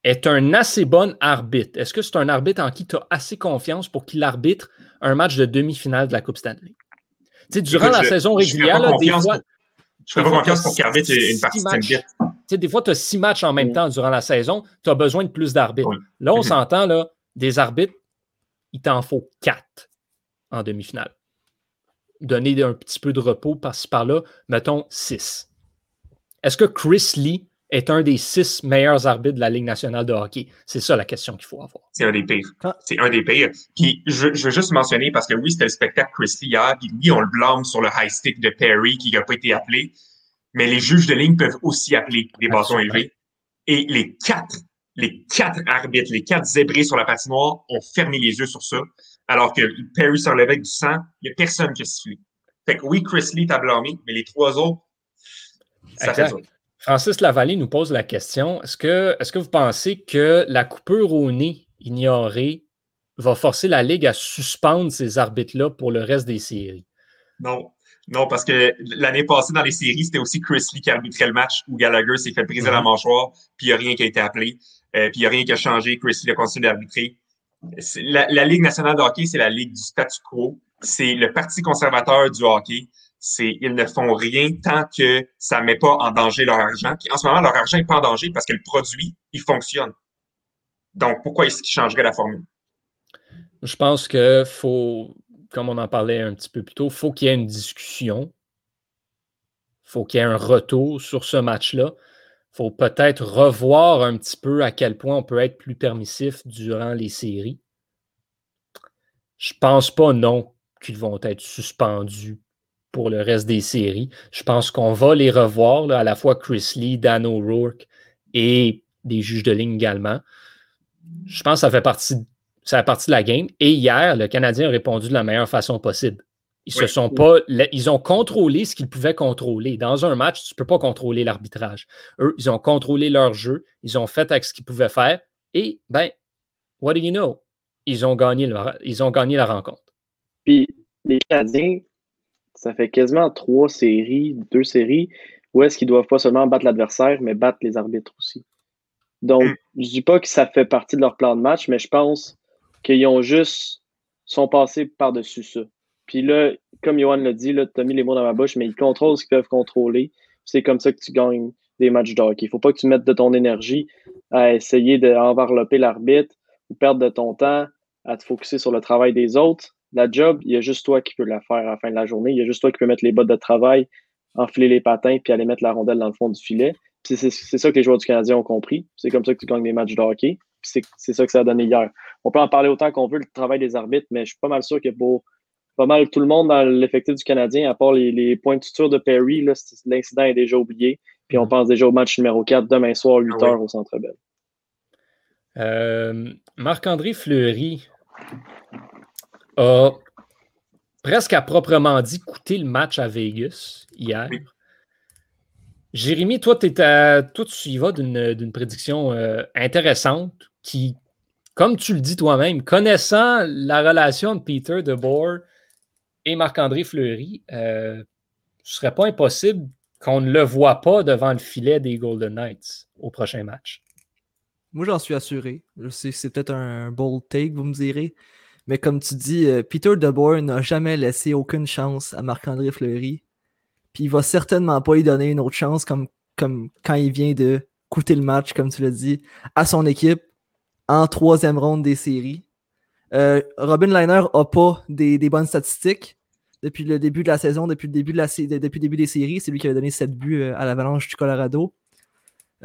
est un assez bon arbitre? Est-ce que c'est un arbitre en qui tu as assez confiance pour qu'il arbitre un match de demi-finale de la Coupe Stanley? Tu sais, durant la saison régulière, des fois. je ne pas confiance pour qu'il arbitre une partie de Des fois, tu as six matchs en même temps durant la saison, tu as besoin de plus d'arbitres. Là, on mm-hmm. s'entend, là, des arbitres, il t'en faut quatre en demi-finale donner un petit peu de repos par-ci par-là, mettons 6. Est-ce que Chris Lee est un des six meilleurs arbitres de la Ligue nationale de hockey? C'est ça la question qu'il faut avoir. C'est un des pires. C'est un des pires. Puis je, veux juste mentionner, parce que oui, c'était le spectacle Chris Lee hier, puis oui, on le blâme sur le high stick de Perry qui n'a pas été appelé, mais les juges de ligne peuvent aussi appeler des bâtons élevés. Et les quatre, les quatre arbitres, les quatre zébrés sur la patinoire ont fermé les yeux sur ça alors que Perry sur avec du sang, il n'y a personne qui a sifflé. Fait que oui, Chris Lee t'a blâmé, mais les trois autres, ça fait ça. Francis Lavallée nous pose la question est-ce que, est que vous pensez que la coupure au nez ignorée va forcer la Ligue à suspendre ces arbitres-là pour le reste des séries? Non. Non, parce que l'année passée, dans les séries, c'était aussi Chris Lee qui arbitrait le match où Gallagher s'est fait briser la mhm. mâchoire, puis il n'y a rien qui a été appelé, euh, puis il n'y a rien qui a changé. Chris Lee a continué d'arbitrer la, Ligue nationale de hockey, c'est la Ligue du statu quo. C'est le Parti conservateur du hockey. C'est ils ne font rien tant que ça ne met pas en danger leur argent. En ce moment, leur argent n'est pas en danger parce que le produit, il fonctionne. Donc, pourquoi est-ce qu'ils changeraient la formule? Je pense que faut, comme on en parlait un petit peu plus tôt, faut qu'il y ait une discussion. faut qu'il y ait un retour sur ce match-là faut peut-être revoir un petit peu à quel point on peut être plus permissif durant les séries. Je pense pas, non, qu'ils vont être suspendus pour le reste des séries. Je pense qu'on va les revoir, à la fois Chris Lee, Dan O'Rourke et des juges de ligne également. Je pense que ça fait partie, ça fait partie de la game. Et hier, le Canadien a répondu de la meilleure façon possible. Ils se sont pas. Ils ont contrôlé ce qu'ils pouvaient contrôler. Dans un match, tu ne peux pas contrôler l'arbitrage. Eux, ils ont contrôlé leur jeu. Ils ont fait avec ce qu'ils pouvaient faire. Et, ben, what do you know? Ils ont gagné, ils ont gagné la rencontre. Puis, les Canadiens, ça fait quasiment trois séries, deux séries, où est-ce qu'ils doivent pas seulement battre l'adversaire, mais battre les arbitres aussi. Donc, mm. je dis pas que ça fait partie de leur plan de match, mais je pense qu'ils ont juste sont passés par-dessus ça. Puis là, comme Johan l'a dit, tu as mis les mots dans ma bouche, mais ils contrôlent ce qu'ils peuvent contrôler. C'est comme ça que tu gagnes des matchs de hockey. Il ne faut pas que tu mettes de ton énergie à essayer d'envelopper l'arbitre ou perdre de ton temps à te focuser sur le travail des autres. La job, il y a juste toi qui peux la faire à la fin de la journée. Il y a juste toi qui peux mettre les bottes de travail, enfiler les patins, puis aller mettre la rondelle dans le fond du filet. C'est ça que les joueurs du Canadien ont compris. C'est comme ça que tu gagnes des matchs de hockey. C'est ça que ça a donné hier. On peut en parler autant qu'on veut, le travail des arbitres, mais je suis pas mal sûr que pour pas mal tout le monde dans l'effectif du Canadien, à part les, les points de suture de Perry, l'incident est déjà oublié. Puis on mm-hmm. pense déjà au match numéro 4 demain soir, 8 h ah au Centre Bell. Euh, Marc-André Fleury a presque à proprement dit coûté le match à Vegas hier. Jérémy, toi, toi, tu y vas d'une prédiction euh, intéressante qui, comme tu le dis toi-même, connaissant la relation de Peter DeBoer et Marc-André Fleury, euh, ce ne serait pas impossible qu'on ne le voit pas devant le filet des Golden Knights au prochain match. Moi, j'en suis assuré. Je sais que c'est peut-être un bold take, vous me direz. Mais comme tu dis, euh, Peter DeBoer n'a jamais laissé aucune chance à Marc-André Fleury. Puis il va certainement pas lui donner une autre chance comme, comme quand il vient de coûter le match, comme tu l'as dit, à son équipe en troisième ronde des séries. Euh, Robin Liner n'a pas des, bonnes statistiques depuis le début de la saison, depuis le début, de la, depuis début des séries. C'est lui qui avait donné 7 buts euh, à l'Avalanche du Colorado.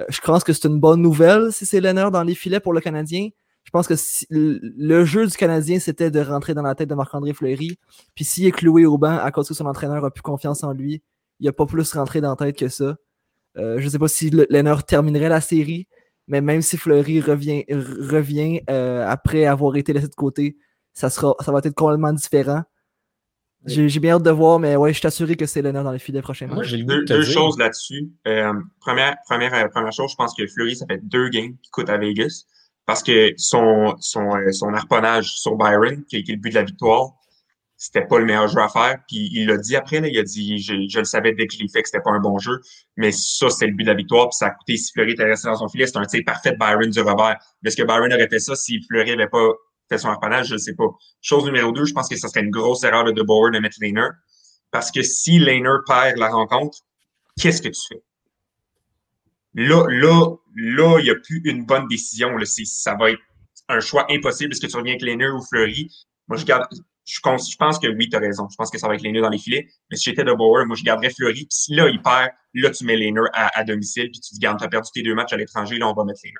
Je pense que c'est une bonne nouvelle si c'est Liner dans les filets pour le Canadien. Je pense que le jeu du Canadien, c'était de rentrer dans la tête de Marc-André Fleury. Puis s'il est cloué au banc à cause que son entraîneur a plus confiance en lui, il n'a pas plus rentré dans la tête que ça. je ne sais pas si Liner terminerait la série, mais même si Fleury revient, revient euh, après avoir été laissé de côté, ça, sera, ça va être complètement différent. J'ai bien hâte de voir, mais ouais, je suis assuré que c'est l'honneur dans les filets prochainement. Moi, j'ai deux, deux choses là-dessus. Euh, première, première, euh, première chose, je pense que Fleury, ça fait deux games qui coûtent à Vegas parce que son, son, son harponnage sur Byron, qui a été le but de la victoire, c'était pas le meilleur jeu à faire. Puis il l'a dit après, là, il a dit je, le savais dès que je l'ai fait que c'était pas un bon jeu, mais ça, c'est le but de la victoire. Puis ça a coûté si Fleury était resté dans son filet. C'est un tir parfait Byron du revers. Mais est-ce que Byron aurait fait ça si Fleury avait pas fait son harponnage? Je ne sais pas. Chose numéro deux, je pense que ça serait une grosse erreur de De de mettre Laner. Parce que si Laner perd la rencontre, qu'est-ce que tu fais? Là, là, là, il n'y a plus une bonne décision. Là. Ça va être un choix impossible. Est-ce que tu reviens avec Laner ou Fleury? Moi, je garde, je, pense que oui, tu as raison. Je pense que ça va être Lainer dans les filets. Mais si j'étais de Bauer, moi, je garderais Fleury. Puis si là, il perd, là, tu mets Lainer à, à domicile. Puis tu te gardes, tu as perdu tes deux matchs à l'étranger. Là, on va mettre Lainer.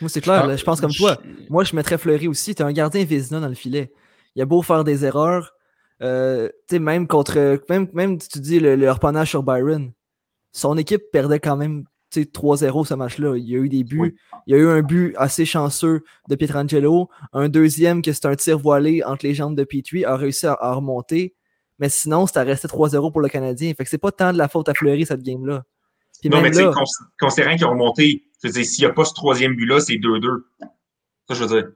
Moi, c'est clair. je pense comme toi. Moi, je mettrais Fleury aussi. Tu es un gardien Vézina dans le filet. Il a beau faire des erreurs. Euh, tu sais, même contre. Même, même tu dis le, le sur Byron. Son équipe perdait quand même 3-0 ce match-là. Il y a eu des buts. Il y a eu un but assez chanceux de Pietrangelo. Un deuxième que c'est un tir voilé entre les jambes de Petrie a réussi à, remonter. Mais sinon, c'était resté 3-0 pour le Canadien. Fait que c'est pas tant de la faute à Fleury cette game-là. Non, mais tu sais, considérant qu'ils ont remonté, je veux dire, s'il n'y a pas ce troisième but-là, c'est 2-2. Ça, je veux dire.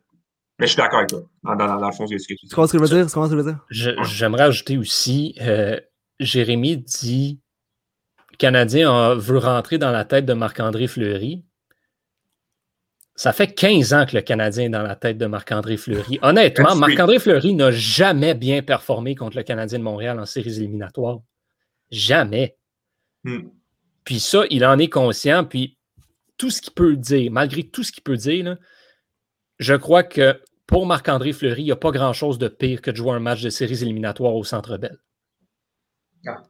Mais je suis d'accord avec toi, dans, dans, le fond, c'est ce que tu dis. Tu comprends ce que je veux dire? Tu ce que je veux dire? J'aimerais ajouter aussi, euh, Jérémy dit Canadien veut rentrer dans la tête de Marc-André Fleury. Ça fait 15 ans que le Canadien est dans la tête de Marc-André Fleury. Honnêtement, Marc-André Fleury n'a jamais bien performé contre le Canadien de Montréal en séries éliminatoires. Jamais. Hmm. Puis ça, il en est conscient. Puis tout ce qu'il peut dire, malgré tout ce qu'il peut dire, je crois que pour Marc-André Fleury, il n'y a pas grand-chose de pire que de jouer un match de séries éliminatoires au Centre Bell. Ah.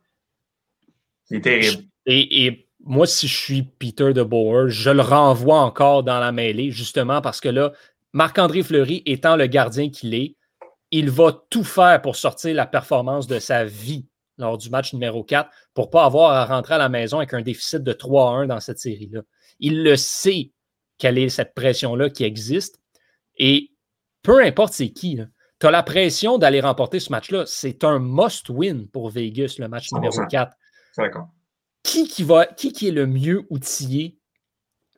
C'est terrible. Et, moi, si je suis Peter de Boer, je le renvoie encore dans la mêlée, justement parce que là, Marc-André Fleury étant le gardien qu'il est, il va tout faire pour sortir la performance de sa vie lors du match numéro 4 pour ne pas avoir à rentrer à la maison avec un déficit de 3-1 dans cette série-là. Il le sait quelle est cette pression-là qui existe. Et peu importe c'est qui, tu as la pression d'aller remporter ce match-là. C'est un must-win pour Vegas, le match numéro 4. D'accord. Qui, qui, va, qui, qui est le mieux outillé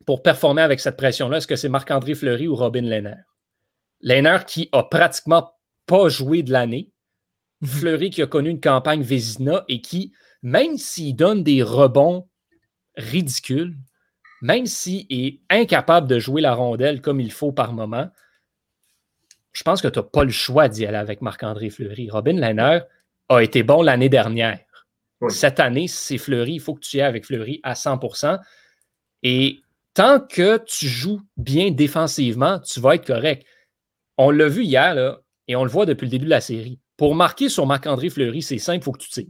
pour performer avec cette pression-là? Est-ce que c'est Marc-André Fleury ou Robin Lehner? Lehner qui a pratiquement pas joué de l'année. Mhm. Fleury qui a connu une campagne Vézina et qui, même s'il donne des rebonds ridicules, même s'il est incapable de jouer la rondelle comme il faut par moment, je pense que tu n'as pas le choix d'y aller avec Marc-André Fleury. Robin Lehner a été bon l'année dernière. Cette année, c'est Fleury. Il faut que tu y ailles avec Fleury à 100% Et tant que tu joues bien défensivement, tu vas être correct. On l'a vu hier, là, et on le voit depuis le début de la série. Pour marquer sur Marc-André Fleury, c'est simple, il faut que tu tires.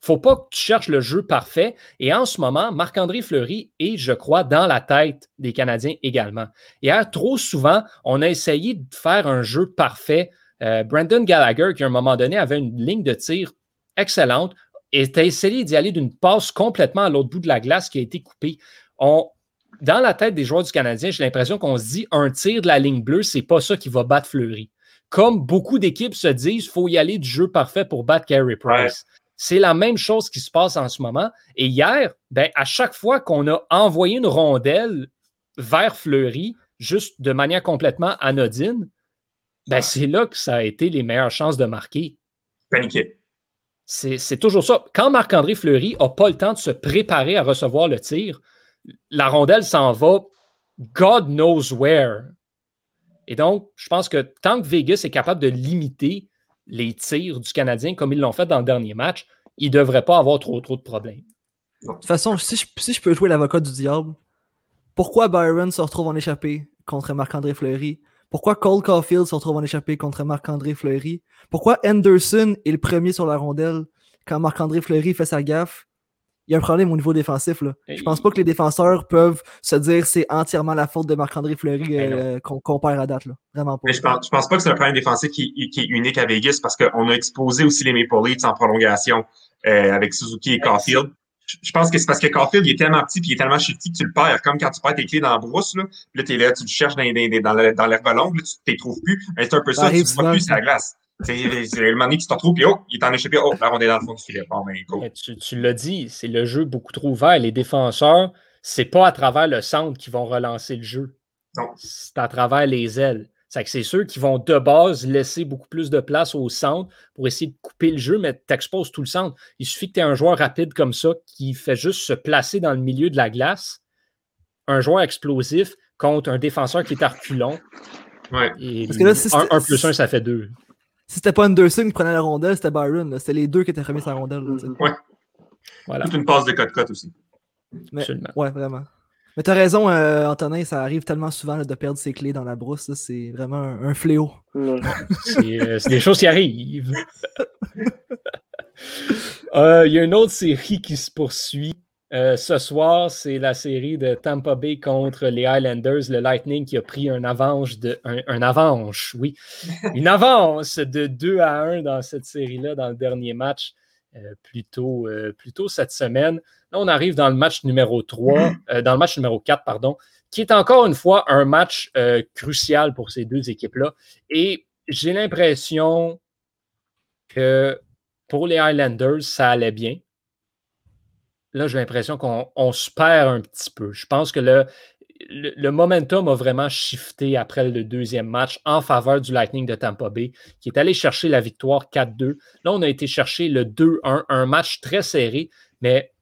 Faut pas que tu cherches le jeu parfait. Et en ce moment, Marc-André Fleury est, je crois, dans la tête des Canadiens également. Hier, trop souvent, on a essayé de faire un jeu parfait. Euh, Brandon Gallagher, qui à un moment donné avait une ligne de tir excellente, et a essayé d'y aller d'une passe complètement à l'autre bout de la glace qui a été coupée. On, dans la tête des joueurs du Canadien, j'ai l'impression qu'on se dit un tir de la ligne bleue, c'est pas ça qui va battre Fleury. Comme beaucoup d'équipes se disent, il faut y aller du jeu parfait pour battre Carey Price. C'est la même chose qui se passe en ce moment. Et hier, ben, à chaque fois qu'on a envoyé une rondelle vers Fleury, juste de manière complètement anodine, ben, c'est là que ça a été les meilleures chances de marquer. Paniqué. C'est toujours ça. Quand Marc-André Fleury n'a pas le temps de se préparer à recevoir le tir, la rondelle s'en va God knows where. Et donc, je pense que tant que Vegas est capable de limiter les tirs du Canadien comme ils l'ont fait dans le dernier match, il ne devrait pas avoir trop, trop de problèmes. De toute façon, si je, peux jouer l'avocat du diable, pourquoi Byron se retrouve en échappé contre Marc-André Fleury? Pourquoi Cole Caulfield se retrouve en échappé contre Marc-André Fleury? Pourquoi Anderson est le premier sur la rondelle quand Marc-André Fleury fait sa gaffe? il y a un problème au niveau défensif. Là. Je pense pas que les défenseurs peuvent se dire c'est entièrement la faute de Marc-André Fleury euh, qu'on perd à date. Là. Vraiment pas. Mais je pense, pense pas que c'est un problème défensif qui, est unique à Vegas parce qu'on a exposé aussi les Maple Leafs en prolongation euh, avec Suzuki et Caulfield. Je pense que c'est parce que Caulfield il est tellement petit et il est tellement shifty que tu le perds, comme quand tu perds tes clés dans la brousse. Là, puis là, tu le cherches dans, dans, dans l'herbe longue, là, tu ne les trouves plus. C'est un peu ça, tu ne vois plus la glace. C'est le moment donné que tu te retrouves, puis oh, il est en échappé, oh, là, on est dans le fond du filet. Ben, tu, tu l'as dit, c'est le jeu beaucoup trop ouvert. Les défenseurs, c'est pas à travers le centre qu'ils vont relancer le jeu. C'est à travers les ailes. C'est c'est ceux qui vont de base laisser beaucoup plus de place au centre pour essayer de couper le jeu, mais tu exposes tout le centre. Il suffit que tu aies un joueur rapide comme ça qui fait juste se placer dans le milieu de la glace, un joueur explosif contre un défenseur qui est à reculons. Ouais. Parce que là, 1 plus 1, ça fait 2. Si c'était pas Anderson qui prenait la rondelle, c'était Byron. C'était les deux qui étaient remis sur la rondelle. ouais. Voilà. Toute une passe de code-code aussi. Absolument. Ouais, vraiment. Mais t'as raison, euh, Antonin, ça arrive tellement souvent de perdre ses clés dans la brousse. C'est vraiment un, fléau. Euh, c'est des choses qui arrivent. Euh, il y a une autre série qui se poursuit. Euh, ce soir, c'est la série de Tampa Bay contre les Highlanders, le Lightning qui a pris un avance de un, avance, oui, une avance de 2 à 1 dans cette série-là, dans le dernier match, euh, plutôt, euh, plutôt cette semaine. Là, on arrive dans le match numéro 3, dans le match numéro 4, pardon, qui est encore une fois un match crucial pour ces deux équipes-là. Et j'ai l'impression que pour les Highlanders, ça allait bien là, j'ai l'impression qu'on se perd un petit peu. Je pense que le, le, momentum a vraiment shifté après le deuxième match en faveur du Lightning de Tampa Bay, qui est allé chercher la victoire 4-2. Là, on a été chercher le 2-1, un match très serré, mais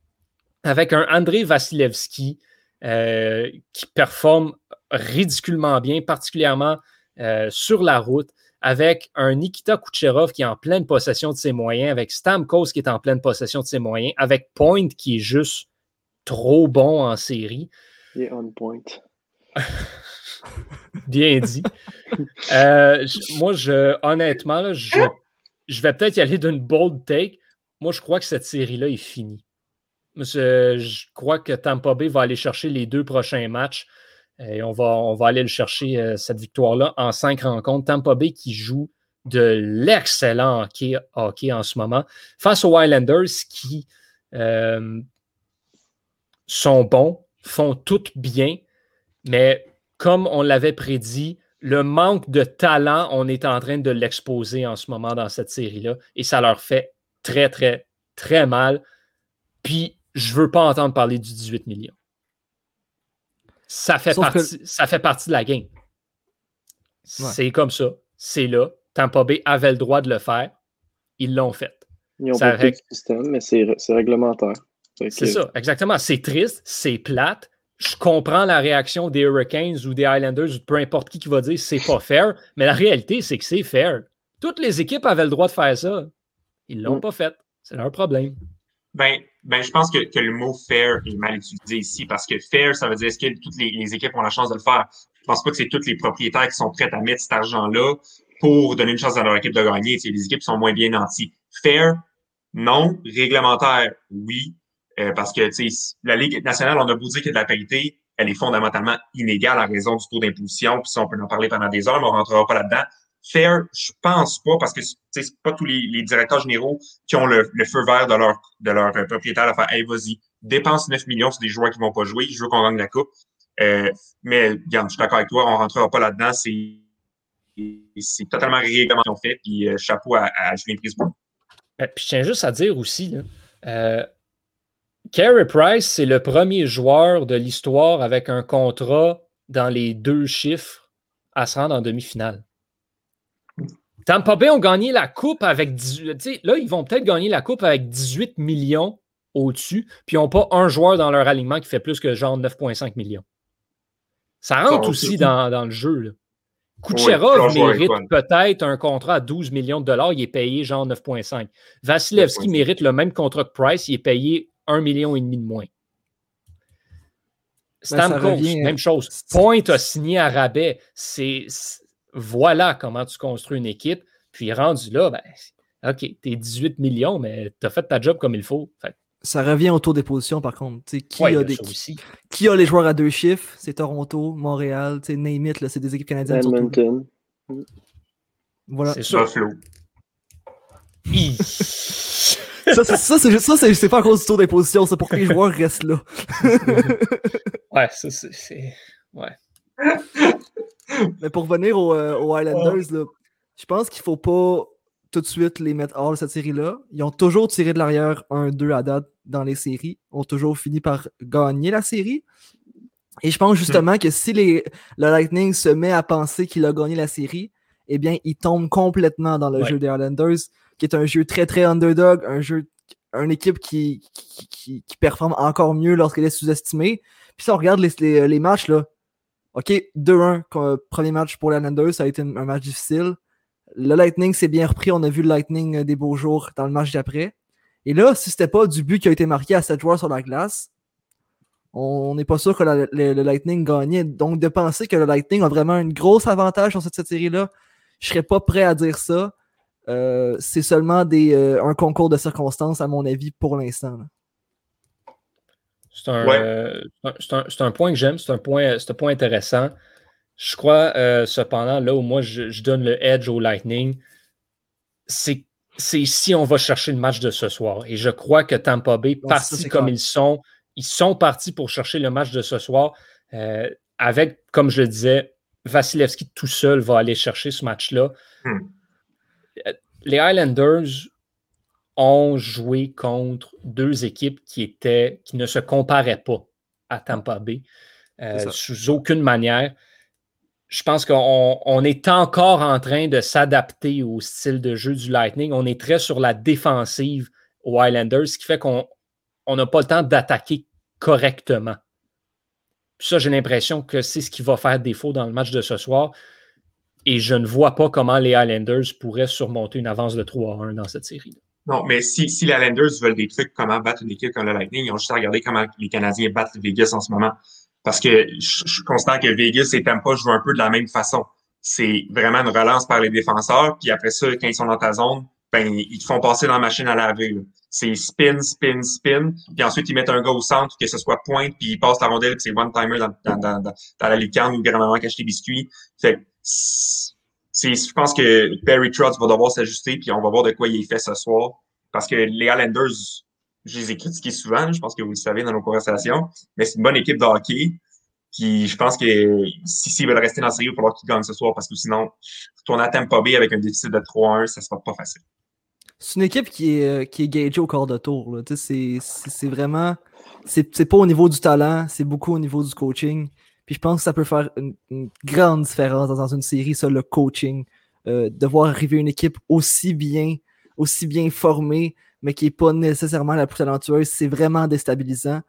avec un André Vasilevski euh, qui performe ridiculement bien, particulièrement euh, sur la route avec un Nikita Kucherov qui est en pleine possession de ses moyens, avec Stamkos qui est en pleine possession de ses moyens, avec Point qui est juste trop bon en série. Il est on point. Bien dit. Euh, moi, je, honnêtement, je, je, vais peut-être y aller d'une bold take. Moi, je crois que cette série-là est finie. Je, je, crois que Tampa Bay va aller chercher les deux prochains matchs. Et on va, on va aller le chercher, euh, cette victoire-là, en cinq rencontres. Tampa Bay qui joue de l'excellent hockey, en ce moment face aux Highlanders qui euh, sont bons, font tout bien. Mais comme on l'avait prédit, le manque de talent, on est en train de l'exposer en ce moment dans cette série-là. Et ça leur fait très, très, très mal. Puis, je ne veux pas entendre parler du 18 millions. Ça fait, partie, ça fait partie de la game. C'est comme ça. C'est là. Tampa Bay avait le droit de le faire. Ils l'ont fait. Ils ont pas de système, mais c'est réglementaire. C'est ça, exactement. C'est triste, c'est plate. Je comprends la réaction des Hurricanes ou des Islanders ou peu importe qui qui va dire c'est pas fair, mais la réalité, c'est que c'est fair. Toutes les équipes avaient le droit de faire ça. Ils l'ont mm. pas fait. C'est leur problème. Ben, ben, je pense que, que, le mot fair est mal utilisé ici parce que fair, ça veut dire est-ce que toutes les, équipes ont la chance de le faire? Je pense pas que c'est tous les propriétaires qui sont prêts à mettre cet argent-là pour donner une chance à leur équipe de gagner. Tu les équipes sont moins bien nantis. Fair, non. Réglementaire, oui. Euh, parce que la Ligue nationale, on a beau dire qu'il y a de la parité, elle est fondamentalement inégale à raison du taux d'imposition. Puis ça, on peut en parler pendant des heures, mais on rentrera pas là-dedans. Fair, je pense pas, parce que c'est pas tous les, directeurs généraux qui ont le, feu vert de leur, euh, propriétaire à faire Hey, vas-y, dépense 9 millions sur des joueurs qui vont pas jouer, je veux qu'on gagne la coupe. Euh, mais regarde, je suis d'accord avec toi, on rentrera pas là-dedans. C'est c'est totalement réglementé fait, puis chapeau à, Julien Brisebois. Puis je tiens juste à dire aussi, là, Carey Price, c'est le premier joueur de l'histoire avec un contrat dans les deux chiffres à se rendre en demi-finale. Tampa Bay ont gagné la coupe avec 18. Là, ils vont peut-être gagner la coupe avec 18 millions au-dessus, puis ils n'ont pas un joueur dans leur alignement qui fait plus que genre 9,5 millions. Ça rentre aussi dans, le jeu. Là. Kucherov mérite peut-être un contrat à 12 millions de dollars, il est payé genre 9,5. Vasilevski mérite le même contrat que Price, il est payé 1,5 million et demi de moins. Ben, Stamkos, même chose. Point a signé à rabais. C'est voilà comment tu construis une équipe. Puis rendu là, ben, OK, t'es 18 millions, mais tu as fait ta job comme il faut. Ça revient au taux des positions, par contre. qui, a des, qui, a les joueurs à deux chiffres? C'est Toronto, Montréal, name it, c'est des équipes canadiennes. Edmonton. Voilà. C'est ça. ça, ça, c'est pas à cause du taux d'imposition, c'est pour que les joueurs restent là. ouais, ça, c'est. Ouais. Mais pour revenir aux, euh, Islanders, je pense qu'il faut pas tout de suite les mettre hors de cette série-là. Ils ont toujours tiré de l'arrière 1-2 à date dans les séries, ont toujours fini par gagner la série. Et je pense justement que si les, le Lightning se met à penser qu'il a gagné la série, eh bien, il tombe complètement dans le jeu des Islanders qui est un jeu très très underdog, un jeu, une équipe qui, qui, performe encore mieux lorsqu'elle est sous-estimée. Puis si on regarde les, les, matchs, là, OK, 2-1, premier match pour les Islanders, ça a été un, match difficile. Le Lightning s'est bien repris, on a vu le Lightning euh, des beaux jours dans le match d'après. Et là, si c'était pas du but qui a été marqué à 7 joueurs sur la glace, on n'est pas sûr que le, Lightning gagnait. Donc, de penser que le Lightning a vraiment un gros avantage sur cette, cette série-là, je serais pas prêt à dire ça. Euh, c'est seulement des, euh, un concours de circonstances, à mon avis, pour l'instant. C'est un, point que j'aime, c'est un point, un point intéressant. Je crois, euh, cependant, là où moi je, donne le edge au Lightning, c'est si on va chercher le match de ce soir. Et je crois que Tampa Bay, partis comme ils sont, ils sont partis pour chercher le match de ce soir. avec, comme je le disais, Vasilevski tout seul va aller chercher ce match-là. Hmm les Highlanders ont joué contre deux équipes qui, étaient, qui ne se comparaient pas à Tampa Bay euh, sous aucune manière. Je pense qu'on est encore en train de s'adapter au style de jeu du Lightning. On est très sur la défensive aux Highlanders, ce qui fait qu'on n'a pas le temps d'attaquer correctement. ça, j'ai l'impression que c'est ce qui va faire défaut dans le match de ce soir. Et je ne vois pas comment les Highlanders pourraient surmonter une avance de 3 à 1 dans cette série. Non, mais si, si les Highlanders veulent des trucs, comment battre une équipe comme le Lightning, ils ont juste à regarder comment les Canadiens battent Vegas en ce moment. Parce que je, suis constant que Vegas et Tampa jouent un peu de la même façon. C'est vraiment une relance par les défenseurs, puis après ça, quand ils sont dans ta zone, ben, ils te font passer dans la machine à laver. C'est spin, spin, spin, puis ensuite ils mettent un gars au centre, que ce soit pointe, puis ils passent la rondelle, puis c'est one-timer dans, dans, dans, la lucarne ou grand-maman cache des biscuits. Fait je pense que Perry Trotz va devoir s'ajuster, puis on va voir de quoi il est fait ce soir. Parce que les Islanders, je les ai critiqués souvent, je pense que vous le savez dans nos conversations, mais c'est une bonne équipe de hockey. Puis je pense que si s'ils veulent rester dans la série, il va falloir qu'ils gagnent ce soir parce que sinon, tourner à Tampa Bay avec un déficit de 3-1, ça sera pas facile. C'est une équipe qui est, euh, qui gagée au corps de tour. C'est vraiment. C'est pas au niveau du talent, c'est beaucoup au niveau du coaching. Puis je pense que ça peut faire une, grande différence dans une série, ça, le coaching. Euh, de voir arriver une équipe aussi bien, aussi bien formée, mais qui n'est pas nécessairement la plus talentueuse, c'est vraiment déstabilisant.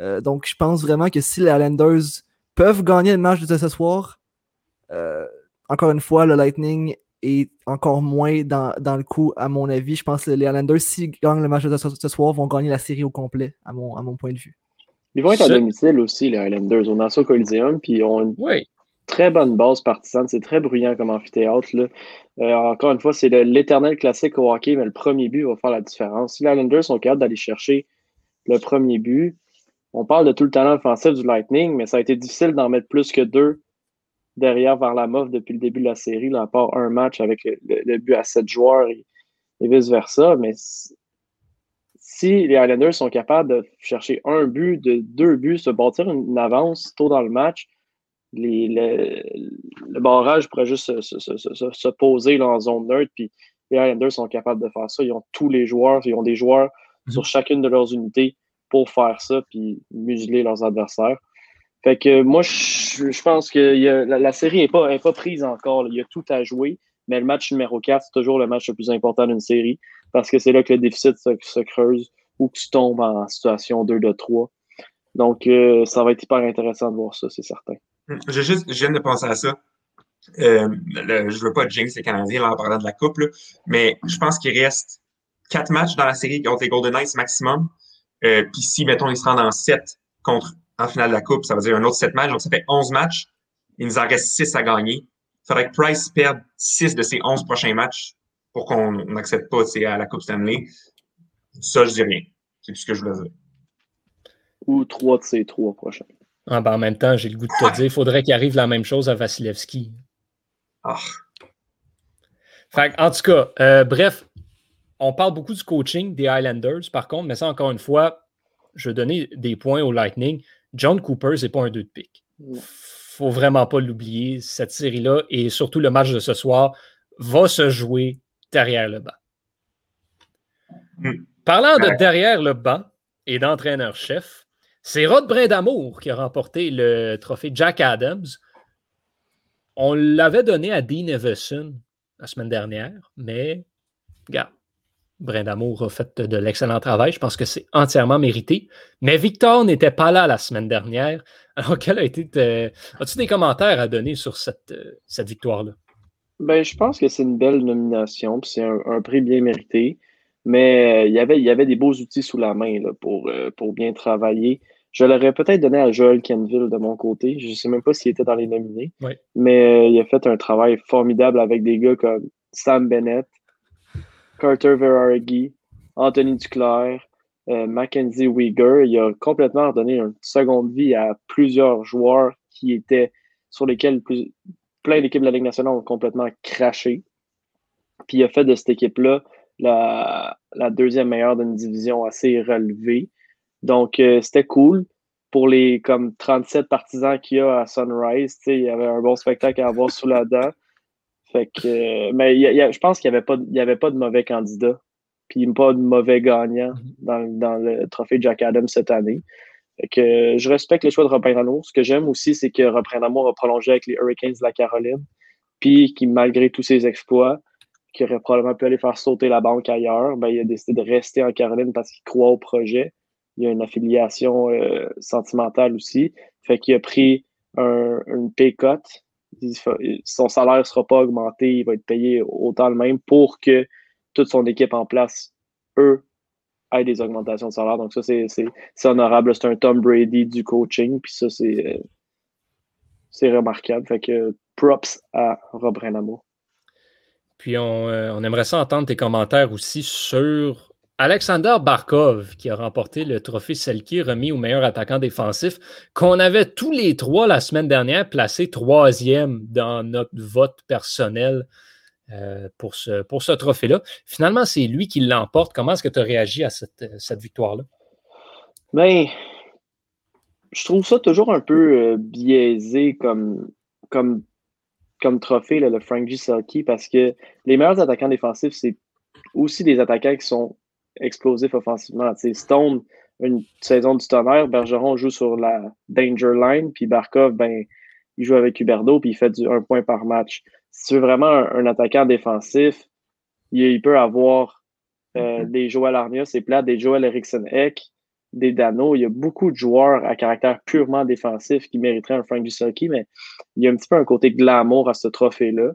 Euh, donc, je pense vraiment que si les Islanders peuvent gagner le match de ce soir, euh, encore une fois, le Lightning est encore moins dans, le coup, à mon avis. Je pense que les Islanders, s'ils gagnent le match de ce, soir, vont gagner la série au complet, à mon, à mon point de vue. Ils vont être à domicile aussi, les Islanders, au Nassau Coliseum, puis ils ont une très bonne base partisane. C'est très bruyant comme amphithéâtre. Là. Euh, encore une fois, c'est l'éternel classique au hockey, mais le premier but va faire la différence. Si les Islanders sont capables d'aller chercher le premier but, on parle de tout le talent offensif du Lightning, mais ça a été difficile d'en mettre plus que deux derrière vers la MOF depuis le début de la série, là, à part un match avec le, but à sept joueurs et, vice-versa. Mais si les Islanders sont capables de chercher un but, de deux buts, se bâtir une, avance tôt dans le match, le, barrage pourrait juste se, poser en zone neutre. Puis les Islanders sont capables de faire ça. Ils ont tous les joueurs, ils ont des joueurs mhm. sur chacune de leurs unités pour faire ça puis museler leurs adversaires. Fait que moi, je, pense que la, série n'est pas, pas prise encore. Il y a tout à jouer, mais le match numéro 4, c'est toujours le match le plus important d'une série parce que c'est là que le déficit se, creuse ou que tu tombes en situation 2 de 3. Donc, euh, ça va être hyper intéressant de voir ça, c'est certain. Hum, je, juste, je viens de penser à ça. Euh, je veux pas jinx les Canadiens en parlant de la Coupe, mais je pense qu'il reste quatre matchs dans la série contre les Golden Knights maximum. Euh, Puis si, mettons, ils se rendent en 7 contre, en finale de la Coupe, ça veut dire un autre 7 matchs. Donc, ça fait 11 matchs. Il nous en reste 6 à gagner. Il faudrait que Price perde 6 de ses 11 prochains matchs pour qu'on n'accepte pas à la Coupe Stanley. Ça, je dis rien. C'est tout ce que je voulais dire. Ou 3 de ses 3 prochains. Ah, ben en même temps, j'ai le goût de te dire, il faudrait qu'il arrive la même chose à Vasilevski. Ah. en tout cas, euh, bref, on parle beaucoup du coaching des Highlanders, par contre, mais ça, encore une fois, je vais donner des points au Lightning. John Cooper, c'est pas un 2 de pique. faut vraiment pas l'oublier. Cette série-là, et surtout le match de ce soir, va se jouer derrière le banc. Hmm. Parlant de derrière le banc et d'entraîneur-chef, c'est Rod Brindamour qui a remporté le trophée Jack Adams. On l'avait donné à Dean Everson la semaine dernière, mais regarde, Brindamour a fait de l'excellent travail. Je pense que c'est entièrement mérité. Mais Victor n'était pas là la semaine dernière. Alors, quel a été. As-tu des commentaires à donner sur cette, cette victoire-là? Ben, je pense que c'est une belle nomination, c'est un, prix bien mérité. Mais euh, il, y avait, il y avait des beaux outils sous la main là, pour, euh, pour bien travailler. Je l'aurais peut-être donné à Joel Kenville de mon côté. Je ne sais même pas s'il était dans les nominés. Mais euh, il a fait un travail formidable avec des gars comme Sam Bennett, Carter Verarghi, Anthony Duclair, Mackenzie Weger. Il a complètement redonné une seconde vie à plusieurs joueurs qui étaient sur lesquels plein d'équipes de la Ligue nationale ont complètement craché. Puis il a fait de cette équipe-là la, deuxième meilleure d'une division assez relevée. Donc euh, c'était cool pour les comme 37 partisans qu'il y a à Sunrise. Il y avait un bon spectacle à avoir sous la dent. Fait que, mais je pense qu'il n'y avait, pas, avait pas de mauvais candidat, puis pas de mauvais gagnant mm-hmm. dans, le trophée Jack Adams cette année. Que, je respecte les choix de Robin. Ce que j'aime aussi, c'est que Robin Amour a prolongé avec les Hurricanes de la Caroline, puis qui, malgré tous ses exploits, qui aurait probablement pu aller faire sauter la banque ailleurs, ben, il a décidé de rester en Caroline parce qu'il croit au projet. Il y a une affiliation euh, sentimentale aussi. Fait qu'il a pris un, une pay cut son salaire ne sera pas augmenté, il va être payé autant le même pour que toute son équipe en place, eux, aient des augmentations de salaire. Donc ça, c'est honorable. C'est un Tom Brady du coaching. Puis ça, c'est remarquable. Fait que props à Rob Renamo. Puis on, euh, on, aimerait ça entendre tes commentaires aussi sur Alexander Barkov, qui a remporté le trophée Selkie remis au meilleur attaquant défensif, qu'on avait tous les trois la semaine dernière placé troisième dans notre vote personnel euh, pour ce, pour ce trophée-là. Finalement, c'est lui qui l'emporte. Comment est-ce que tu as réagi à cette, cette victoire-là? Bien, je trouve ça toujours un peu biaisé comme, comme, comme trophée, le Frank G. Selkie, parce que les meilleurs attaquants défensifs, c'est aussi des attaquants qui sont explosifs offensivement. Stone, une saison du tonnerre, Bergeron joue sur la danger line, puis Barkov, ben, il joue avec Huberdo, puis il fait du un point par match. Si tu veux vraiment un, attaquant défensif, il, peut avoir euh, mm-hmm. des Joel Armia, c'est plat, des Joel Eriksson Eck, des Dano. Il y a beaucoup de joueurs à caractère purement défensif qui mériteraient un Frank Dusaki, mais il y a un petit peu un côté glamour à ce trophée-là.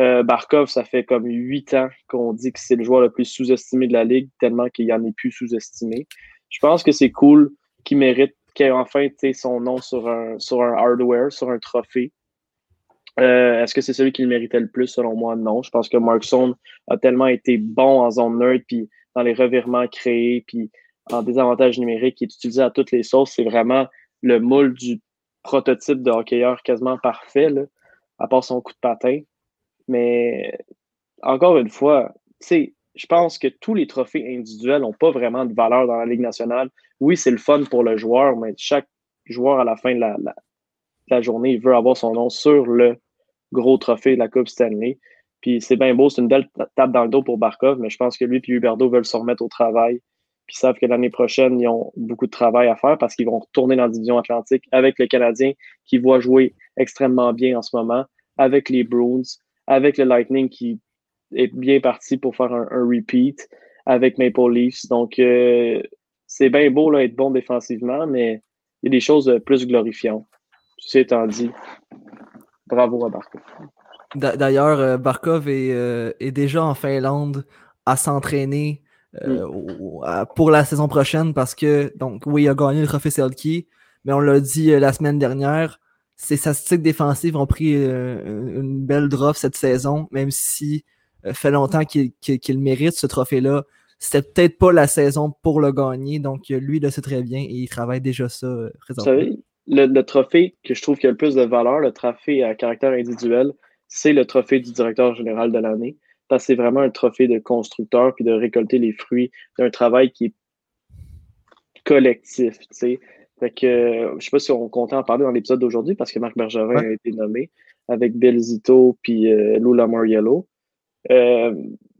Euh, Barkov, ça fait comme huit ans qu'on dit que c'est le joueur le plus sous-estimé de la ligue, tellement qu'il y en est plus sous-estimé. Je pense que c'est cool qu'il mérite qu'il ait enfin son nom sur un, sur un hardware, sur un trophée. Euh, est-ce que c'est celui qui le méritait le plus? Selon moi, non. Je pense que Markson a tellement été bon en zone neutre, puis dans les revirements créés, puis en désavantage numérique, qui est utilisé à toutes les sauces. C'est vraiment le moule du prototype de hockeyeur quasiment parfait, là, à part son coup de patin. Mais encore une fois, je pense que tous les trophées individuels n'ont pas vraiment de valeur dans la Ligue nationale. Oui, c'est le fun pour le joueur, mais chaque joueur à la fin de la, la, journée, il veut avoir son nom sur le gros trophée de la Coupe Stanley. Puis c'est bien beau, c'est une belle tape dans le dos pour Barkov, mais je pense que lui et Huberdo veulent se remettre au travail. Puis savent que l'année prochaine, ils ont beaucoup de travail à faire parce qu'ils vont retourner dans la division atlantique avec le Canadien qui voit jouer extrêmement bien en ce moment, avec les Bruins, avec le Lightning qui est bien parti pour faire un, repeat avec Maple Leafs. Donc, euh, c'est bien beau là, être bon défensivement, mais il y a des choses plus glorifiantes. Ceci étant dit, bravo à Barkov. D'ailleurs, euh, Barkov euh, est, déjà en Finlande à s'entraîner mm. pour la saison prochaine parce que, donc, oui, il a gagné le trophée Selkie, mais on l'a dit la semaine dernière, ses statistiques défensives ont pris euh, une belle drop cette saison, même si euh, fait longtemps qu'il mérite ce trophée-là. C'était peut-être pas la saison pour le gagner, donc euh, lui, il le sait très bien et il travaille déjà ça présentement. Le, trophée que je trouve qui a le plus de valeur, le trophée à caractère individuel, c'est le trophée du directeur général de l'année. Parce que c'est vraiment un trophée de constructeur puis de récolter les fruits d'un travail qui est collectif. Tu sais. Fait que, euh, je sais pas si on comptait en parler dans l'épisode d'aujourd'hui parce que Marc Bergevin a été nommé avec Bill Zito puis euh, Lula Moriello. Euh,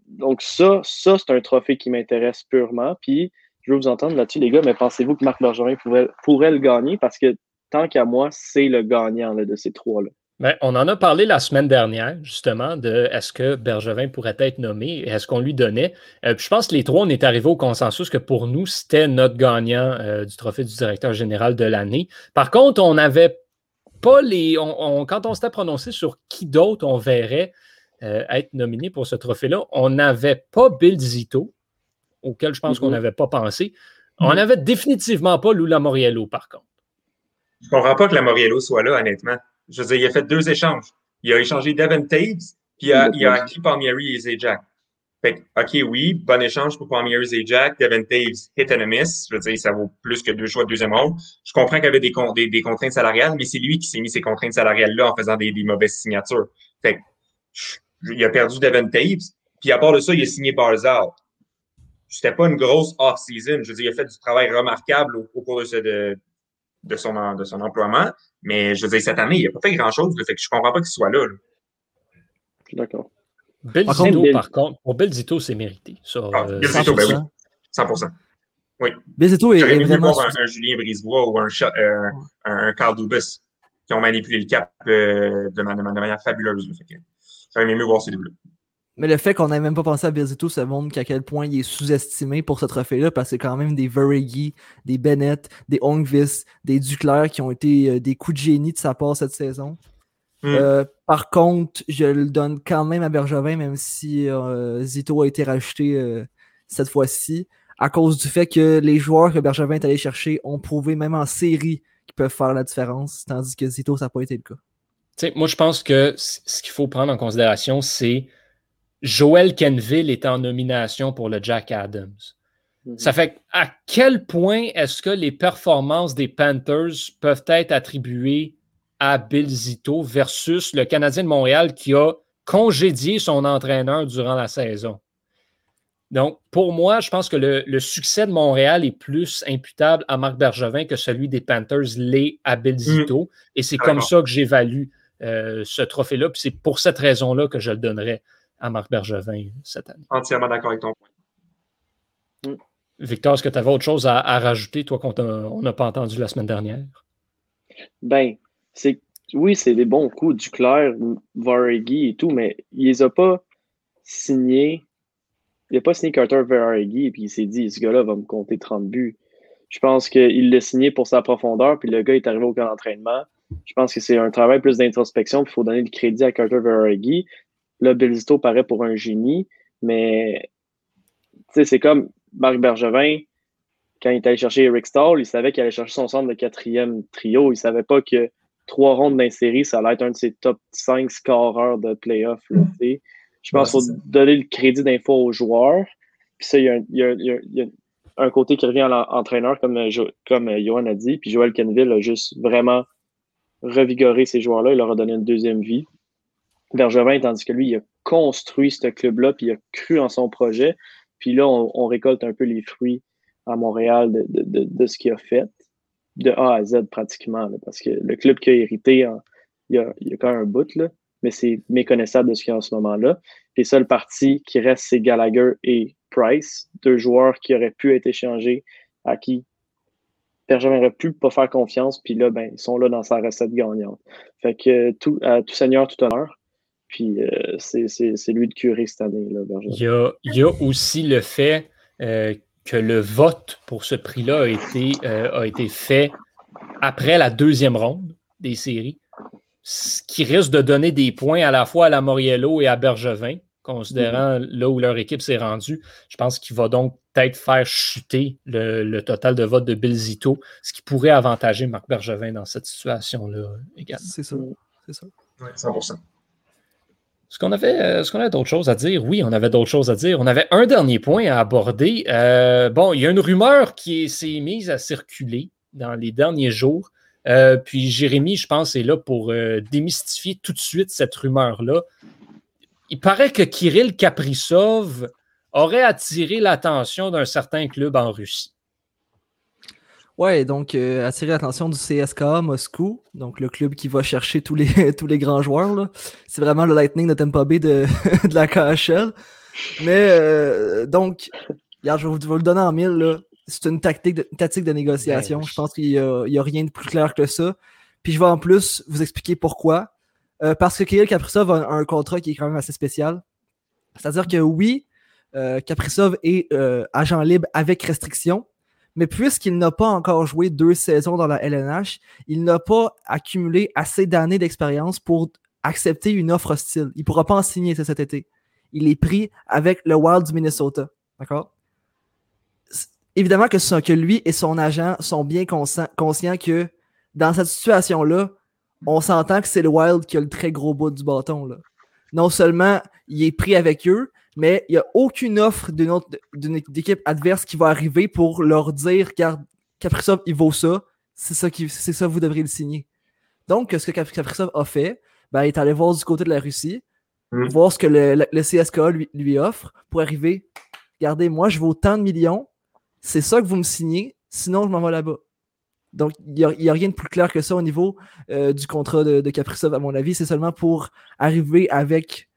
donc ça, ça c'est un trophée qui m'intéresse purement. Puis je veux vous entendre là-dessus, les gars, mais pensez-vous que Marc Bergevin pourrait, pourrait le gagner? Parce que tant qu'à moi, c'est le gagnant de ces trois-là. Ben, on en a parlé la semaine dernière, justement, de est-ce que Bergevin pourrait être nommé et est-ce qu'on lui donnait. Euh, je pense que les trois, on est arrivés au consensus que pour nous, c'était notre gagnant euh, du trophée du directeur général de l'année. Par contre, on n'avait pas les. quand on s'était prononcé sur qui d'autre on verrait euh, être nominé pour ce trophée-là, on n'avait pas Bill Zito, auquel je pense qu'on mm-hmm. n'avait pas pensé. On mm-hmm. n'avait définitivement pas Lula Moriello, par contre. Je ne comprends pas que la Moriello soit là, honnêtement. Je veux dire, il a fait deux échanges. Il a échangé Devin Taves, puis il a, il a acquis Palmieri et Zajac. Fait OK, oui, bon échange pour Palmieri et Zajac. Devin Taves, hit and a miss. Je veux dire, ça vaut plus que deux choix de deuxième ronde. Je comprends qu'il y avait des, des, des, contraintes salariales, mais c'est lui qui s'est mis ces contraintes salariales-là en faisant des, des mauvaises signatures. Fait il a perdu Devin Taves, puis à part de ça, il a signé Barzal. C'était pas une grosse off-season. Je veux dire, il a fait du travail remarquable au, cours de, ce, de, de son, de son emploiement. Mais je veux dire, cette année, il n'a pas fait grand-chose. Fait que je ne comprends pas qu'il soit là. Je suis d'accord. Belzito, par contre, pour Belzito, c'est mérité. Ça, ah, euh, Belzito, ben oui. 100 Oui. Belzito est, J'aurais aimé voir un, un, Julien Brisebois ou un, euh, un, Carl Dubus qui ont manipulé le cap euh, de, de, manière fabuleuse. J'aurais aimé voir ces deux-là. Mais le fait qu'on n'ait même pas pensé à Birzito, ça montre qu'à quel point il est sous-estimé pour ce trophée-là, parce que c'est quand même des Veregi, des Bennett, des Ongvis, des Duclair qui ont été euh, des coups de génie de sa part cette saison. Hmm. Euh, par contre, je le donne quand même à Bergevin, même si euh, Zito a été rajouté cette fois-ci, à cause du fait que les joueurs que Bergevin est allé chercher ont prouvé, même en série, qu'ils peuvent faire la différence, tandis que Zito, ça n'a pas été le cas. moi, je pense que ce qu'il faut prendre en considération, c'est Joel Kenville est en nomination pour le Jack Adams. Mhm. Ça fait à quel point est-ce que les performances des Panthers peuvent être attribuées à Bill Zito versus le Canadien de Montréal qui a congédié son entraîneur durant la saison? Donc, pour moi, je pense que le, succès de Montréal est plus imputable à Marc Bergevin que celui des Panthers l'est à Belzito. Mm. Et c'est comme ça que j'évalue euh, ce trophée-là. Puis c'est pour cette raison-là que je le donnerais à Marc Bergevin cette année. Entièrement d'accord avec ton point. Mm. Victor, est-ce que tu avais autre chose à, rajouter, toi, qu'on n'a pas entendu la semaine dernière? Ben, c'est oui, c'est des bons coups, du clair, Varegi et tout, mais il les a pas signés. Il n'a pas signé Carter Varegi et puis il s'est dit ce gars-là va me compter 30 buts. Je pense qu'il l'a signé pour sa profondeur, puis le gars est arrivé au camp d'entraînement. Je pense que c'est un travail plus d'introspection, puis il faut donner le crédit à Carter Varegi. Là, Belzito paraît pour un génie, mais c'est comme Marc Bergevin, quand il est allé chercher Eric Stahl, il savait qu'il allait chercher son centre de quatrième trio. Il savait pas que trois rondes d'un série, ça allait être un de ses top 5 scoreurs de playoff. je pense qu'il faut donner le crédit d'info aux joueurs. Puis ça, il y, a, un côté qui revient à l'entraîneur, comme, comme Johan a dit. Puis Joel Kenville a juste vraiment revigoré ces joueurs-là. Il leur a donné une deuxième vie. Bergevin, tandis que lui, il a construit ce club-là, puis il a cru en son projet. Puis là, on, récolte un peu les fruits à Montréal de, ce qu'il a fait, de A à Z pratiquement, parce que le club qui a hérité, il, y a, quand même un bout, là, mais c'est méconnaissable de ce qu'il y a en ce moment-là. Les seuls partis qui restent, c'est Gallagher et Price, deux joueurs qui auraient pu être échangés, à qui Bergevin aurait pu pas faire confiance, puis là, ben, ils sont là dans sa recette gagnante. Fait que tout, tout seigneur, tout honneur. Puis euh, c'est lui de curer cette année. Là, il, y a, il, y a, aussi le fait euh, que le vote pour ce prix-là a, été, euh, a été fait après la deuxième ronde des séries, ce qui risque de donner des points à la fois à la Moriello et à Bergevin, considérant mm-hmm. là où leur équipe s'est rendue. Je pense qu'il va donc peut-être faire chuter le, total de vote de Bill Zito, ce qui pourrait avantager Marc Bergevin dans cette situation-là également. C'est ça. C'est ça. Oui, 100%. Est-ce qu'on avait, euh, qu'on avait d'autres choses à dire? Oui, on avait d'autres choses à dire. On avait un dernier point à aborder. Euh, bon, il y a une rumeur qui s'est mise à circuler dans les derniers jours. Euh, puis Jérémy, je pense, est là pour démystifier tout de suite cette rumeur-là. Il paraît que Kirill Kaprizov aurait attiré l'attention d'un certain club en Russie. Ouais, donc euh, attirer l'attention du CSKA Moscou, donc le club qui va chercher tous les, tous les grands joueurs. C'est vraiment le Lightning de Tampa Bay de, de la KHL. Mais euh, donc, regarde, je vais vous, le donner en mille. C'est une tactique de, tactique de négociation. Je pense qu'il n'y a, rien de plus clair que ça. Puis je vais en plus vous expliquer pourquoi. Euh, parce que Kirill Kaprizov a un, contrat qui est quand même assez spécial. C'est-à-dire que oui, Kaprizov est agent libre avec restriction, mais puisqu'il n'a pas encore joué deux saisons dans la LNH, il n'a pas accumulé assez d'années d'expérience pour accepter une offre hostile. Il ne pourra pas en signer cet été. Il est pris avec le Wild du Minnesota. D'accord? Évidemment que, que lui et son agent sont bien conscients que dans cette situation-là, on s'entend que c'est le Wild qui a le très gros bout du bâton. Là. Non seulement il est pris avec eux, mais il n'y a aucune offre d'une équipe adverse qui va arriver pour leur dire Regarde, Kaprizov, il vaut ça, c'est ça, qui, c'est ça, vous devrez le signer. Donc, ce que Kaprizov a fait, ben, il est allé voir du côté de la Russie, hmm. voir ce que le, le, CSKA lui, lui, offre pour arriver Regardez, moi, je vaux tant de millions, c'est ça que vous me signez, sinon je m'en vais là-bas. Donc, il n'y a, rien de plus clair que ça au niveau euh, du contrat de, de Kaprizov, à mon avis. C'est seulement pour arriver avec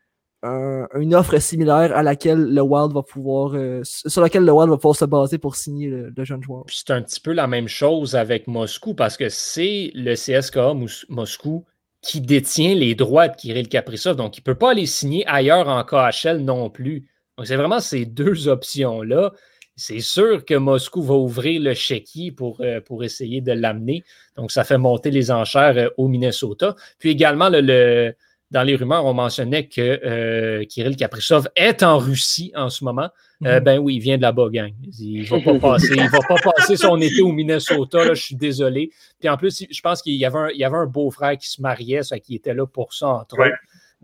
une offre similaire à laquelle le Wild va pouvoir euh, sur laquelle le Wild va pouvoir se baser pour signer le, jeune joueur. C'est un petit peu la même chose avec Moscou parce que c'est le CSKA Moscou qui détient les droits de Kirill Kaprizov, donc il ne peut pas aller signer ailleurs en KHL non plus. Donc c'est vraiment ces deux options-là. C'est sûr que Moscou va ouvrir le chéquier pour, euh, pour essayer de l'amener. Donc, ça fait monter les enchères euh, au Minnesota. Puis également, le dans les rumeurs, on mentionnait que euh, Kirill Kaprizov est en Russie en ce moment. Euh, mhm. ben oui, il vient de là-bas, gang. Il ne va, pas passer, va pas passer son été au Minnesota, là, je suis désolé. Puis en plus, je pense qu'il y avait un, il y avait un beau-frère qui se mariait, ça, qui était là pour ça, entre autres.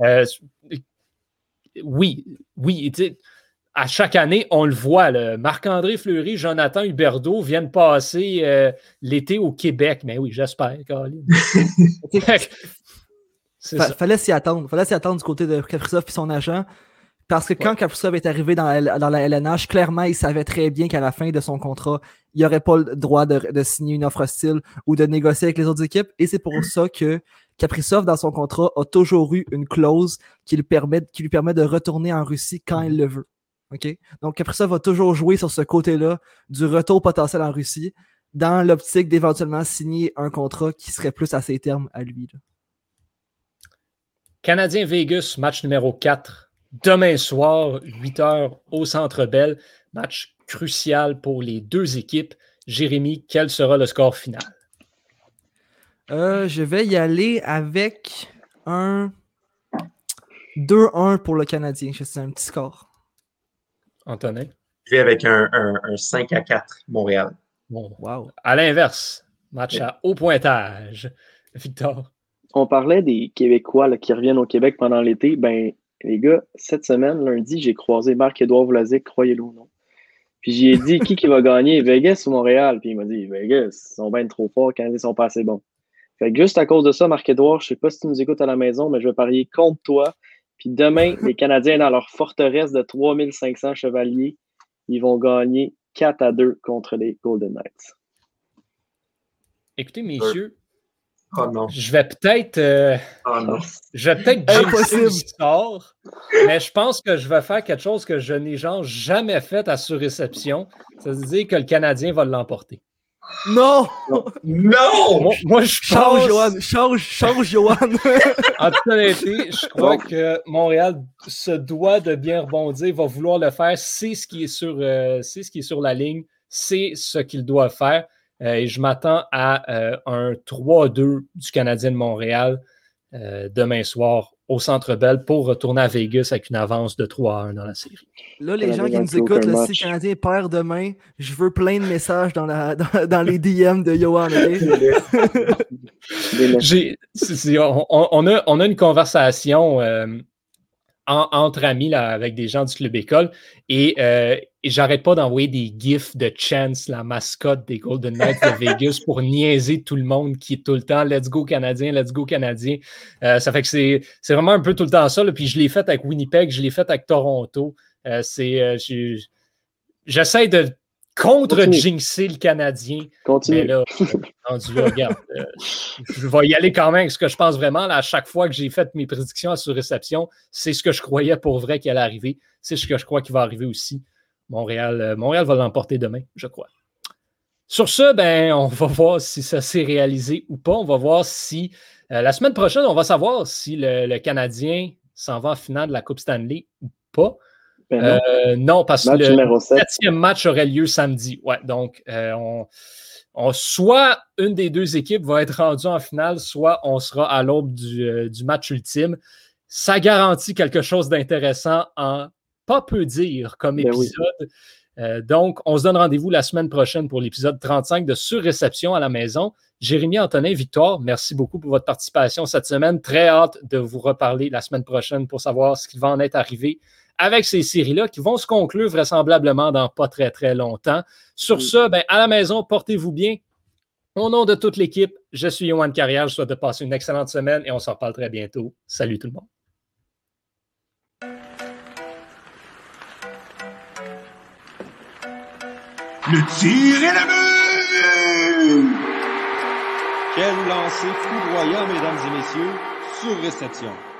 Euh, oui, oui, à chaque année, on le voit. Marc-André Fleury, Jonathan Huberdeau viennent passer l'été au Québec. Mais oui, j'espère, fallait s'y attendre. Fallait s'y attendre du côté de Kaprizov et son agent. Parce que quand Kaprizov est arrivé dans la, dans la LNH, clairement, il savait très bien qu'à la fin de son contrat, il n'aurait pas le droit de, de, signer une offre hostile ou de négocier avec les autres équipes. Et c'est pour ça que Kaprizov, dans son contrat, a toujours eu une clause qui lui permet, qui lui permet de retourner en Russie quand il le veut. OK? Donc, Kaprizov va toujours jouer sur ce côté-là du retour potentiel en Russie dans l'optique d'éventuellement signer un contrat qui serait plus à ses termes à lui. Là. Canadien Vegas, match numéro 4. Demain soir, 8 h au Centre Bell. Match crucial pour les deux équipes. Jérémy, quel sera le score final? Euh, je vais y aller avec un 2-1 pour le Canadien. C'est un petit score. Antonin? Je vais avec un, un, un 5 à 4, Montréal. Bon, wow. À l'inverse, match à haut pointage. Victor? On parlait des Québécois là, qui reviennent au Québec pendant l'été. Ben, les gars, cette semaine, lundi, j'ai croisé Marc-Édouard Vlasic, croyez-le ou non. Puis j'ai dit qui qui va gagner, Vegas ou Montréal? Puis il m'a dit Vegas, ils sont bien trop forts, quand ils sont pas assez bons. Fait que juste à cause de ça, Marc-Édouard, je sais pas si tu nous écoutes à la maison, mais je vais parier contre toi. Puis demain, les Canadiens, dans leur forteresse de 3500 chevaliers, ils vont gagner 4 à 2 contre les Golden Knights. Écoutez, messieurs, Oh non. Je vais peut-être. Euh, oh non. Je vais peut-être l'histoire, mais je pense que je vais faire quelque chose que je n'ai genre jamais fait à surréception. Ça veut dire que le Canadien va l'emporter. Non! Non! Moi, je change, Johan! Change, change, Johan! en toute honnêteté, je crois que Montréal se doit de bien rebondir, va vouloir le faire. C'est ce qui est sur, euh, c'est ce qui est sur la ligne. C'est ce qu'il doit faire. Euh, et je m'attends à euh, un 3-2 du Canadien de Montréal euh, demain soir au Centre Bell pour retourner à Vegas avec une avance de 3-1 dans la série. Là, les gens qui nous écoutent, si le Canadien perd demain, je veux plein de messages dans, la, dans, les DM de Johan. on, a, on, a, une conversation entre amis avec des gens du club école et, euh, j'arrête pas d'envoyer des gifs de Chance, la mascotte des Golden Knights de Vegas, pour niaiser tout le monde qui est tout le temps Let's go Canadien, Let's go Canadien. Euh, ça fait que c'est vraiment un peu tout le temps ça. Puis je l'ai fait avec Winnipeg, je l'ai fait avec Toronto. Euh, c'est J'essaie de contre-jinxer le Canadien. Continue. Mais là, regarde, euh, je vais y aller quand même. Ce que je pense vraiment, là, à chaque fois que j'ai fait mes prédictions à sur-réception, c'est ce que je croyais pour vrai qu'il allait arriver. C'est ce que je crois qu'il va arriver aussi. Montréal, euh, Montréal va l'emporter demain, je crois. Sur ce, ben, on va voir si ça s'est réalisé ou pas. On va voir si euh, la semaine prochaine, on va savoir si le, le Canadien s'en va en finale de la Coupe Stanley ou pas. Ben euh, non. parce que le septième match aurait lieu samedi. Ouais, donc, euh, on, soit une des deux équipes va être rendue en finale, soit on sera à l'aube du, euh, match ultime. Ça garantit quelque chose d'intéressant en pas peu dire comme ben épisode. donc, on se donne rendez-vous la semaine prochaine pour l'épisode 35 de Surréception à la maison. Jérémy, Antonin, Victoire, merci beaucoup pour votre participation cette semaine. Très hâte de vous reparler la semaine prochaine pour savoir ce qui va en être arrivé avec ces séries-là qui vont se conclure vraisemblablement dans pas très, très longtemps. Sur ce, ben, à la maison, portez-vous bien. Au nom de toute l'équipe, je suis Yohan Carrière. Je souhaite de passer une excellente semaine et on se reparle très bientôt. Salut tout le monde. Le tir est la Quel lancer foudroyant, mesdames et messieurs, sur réception.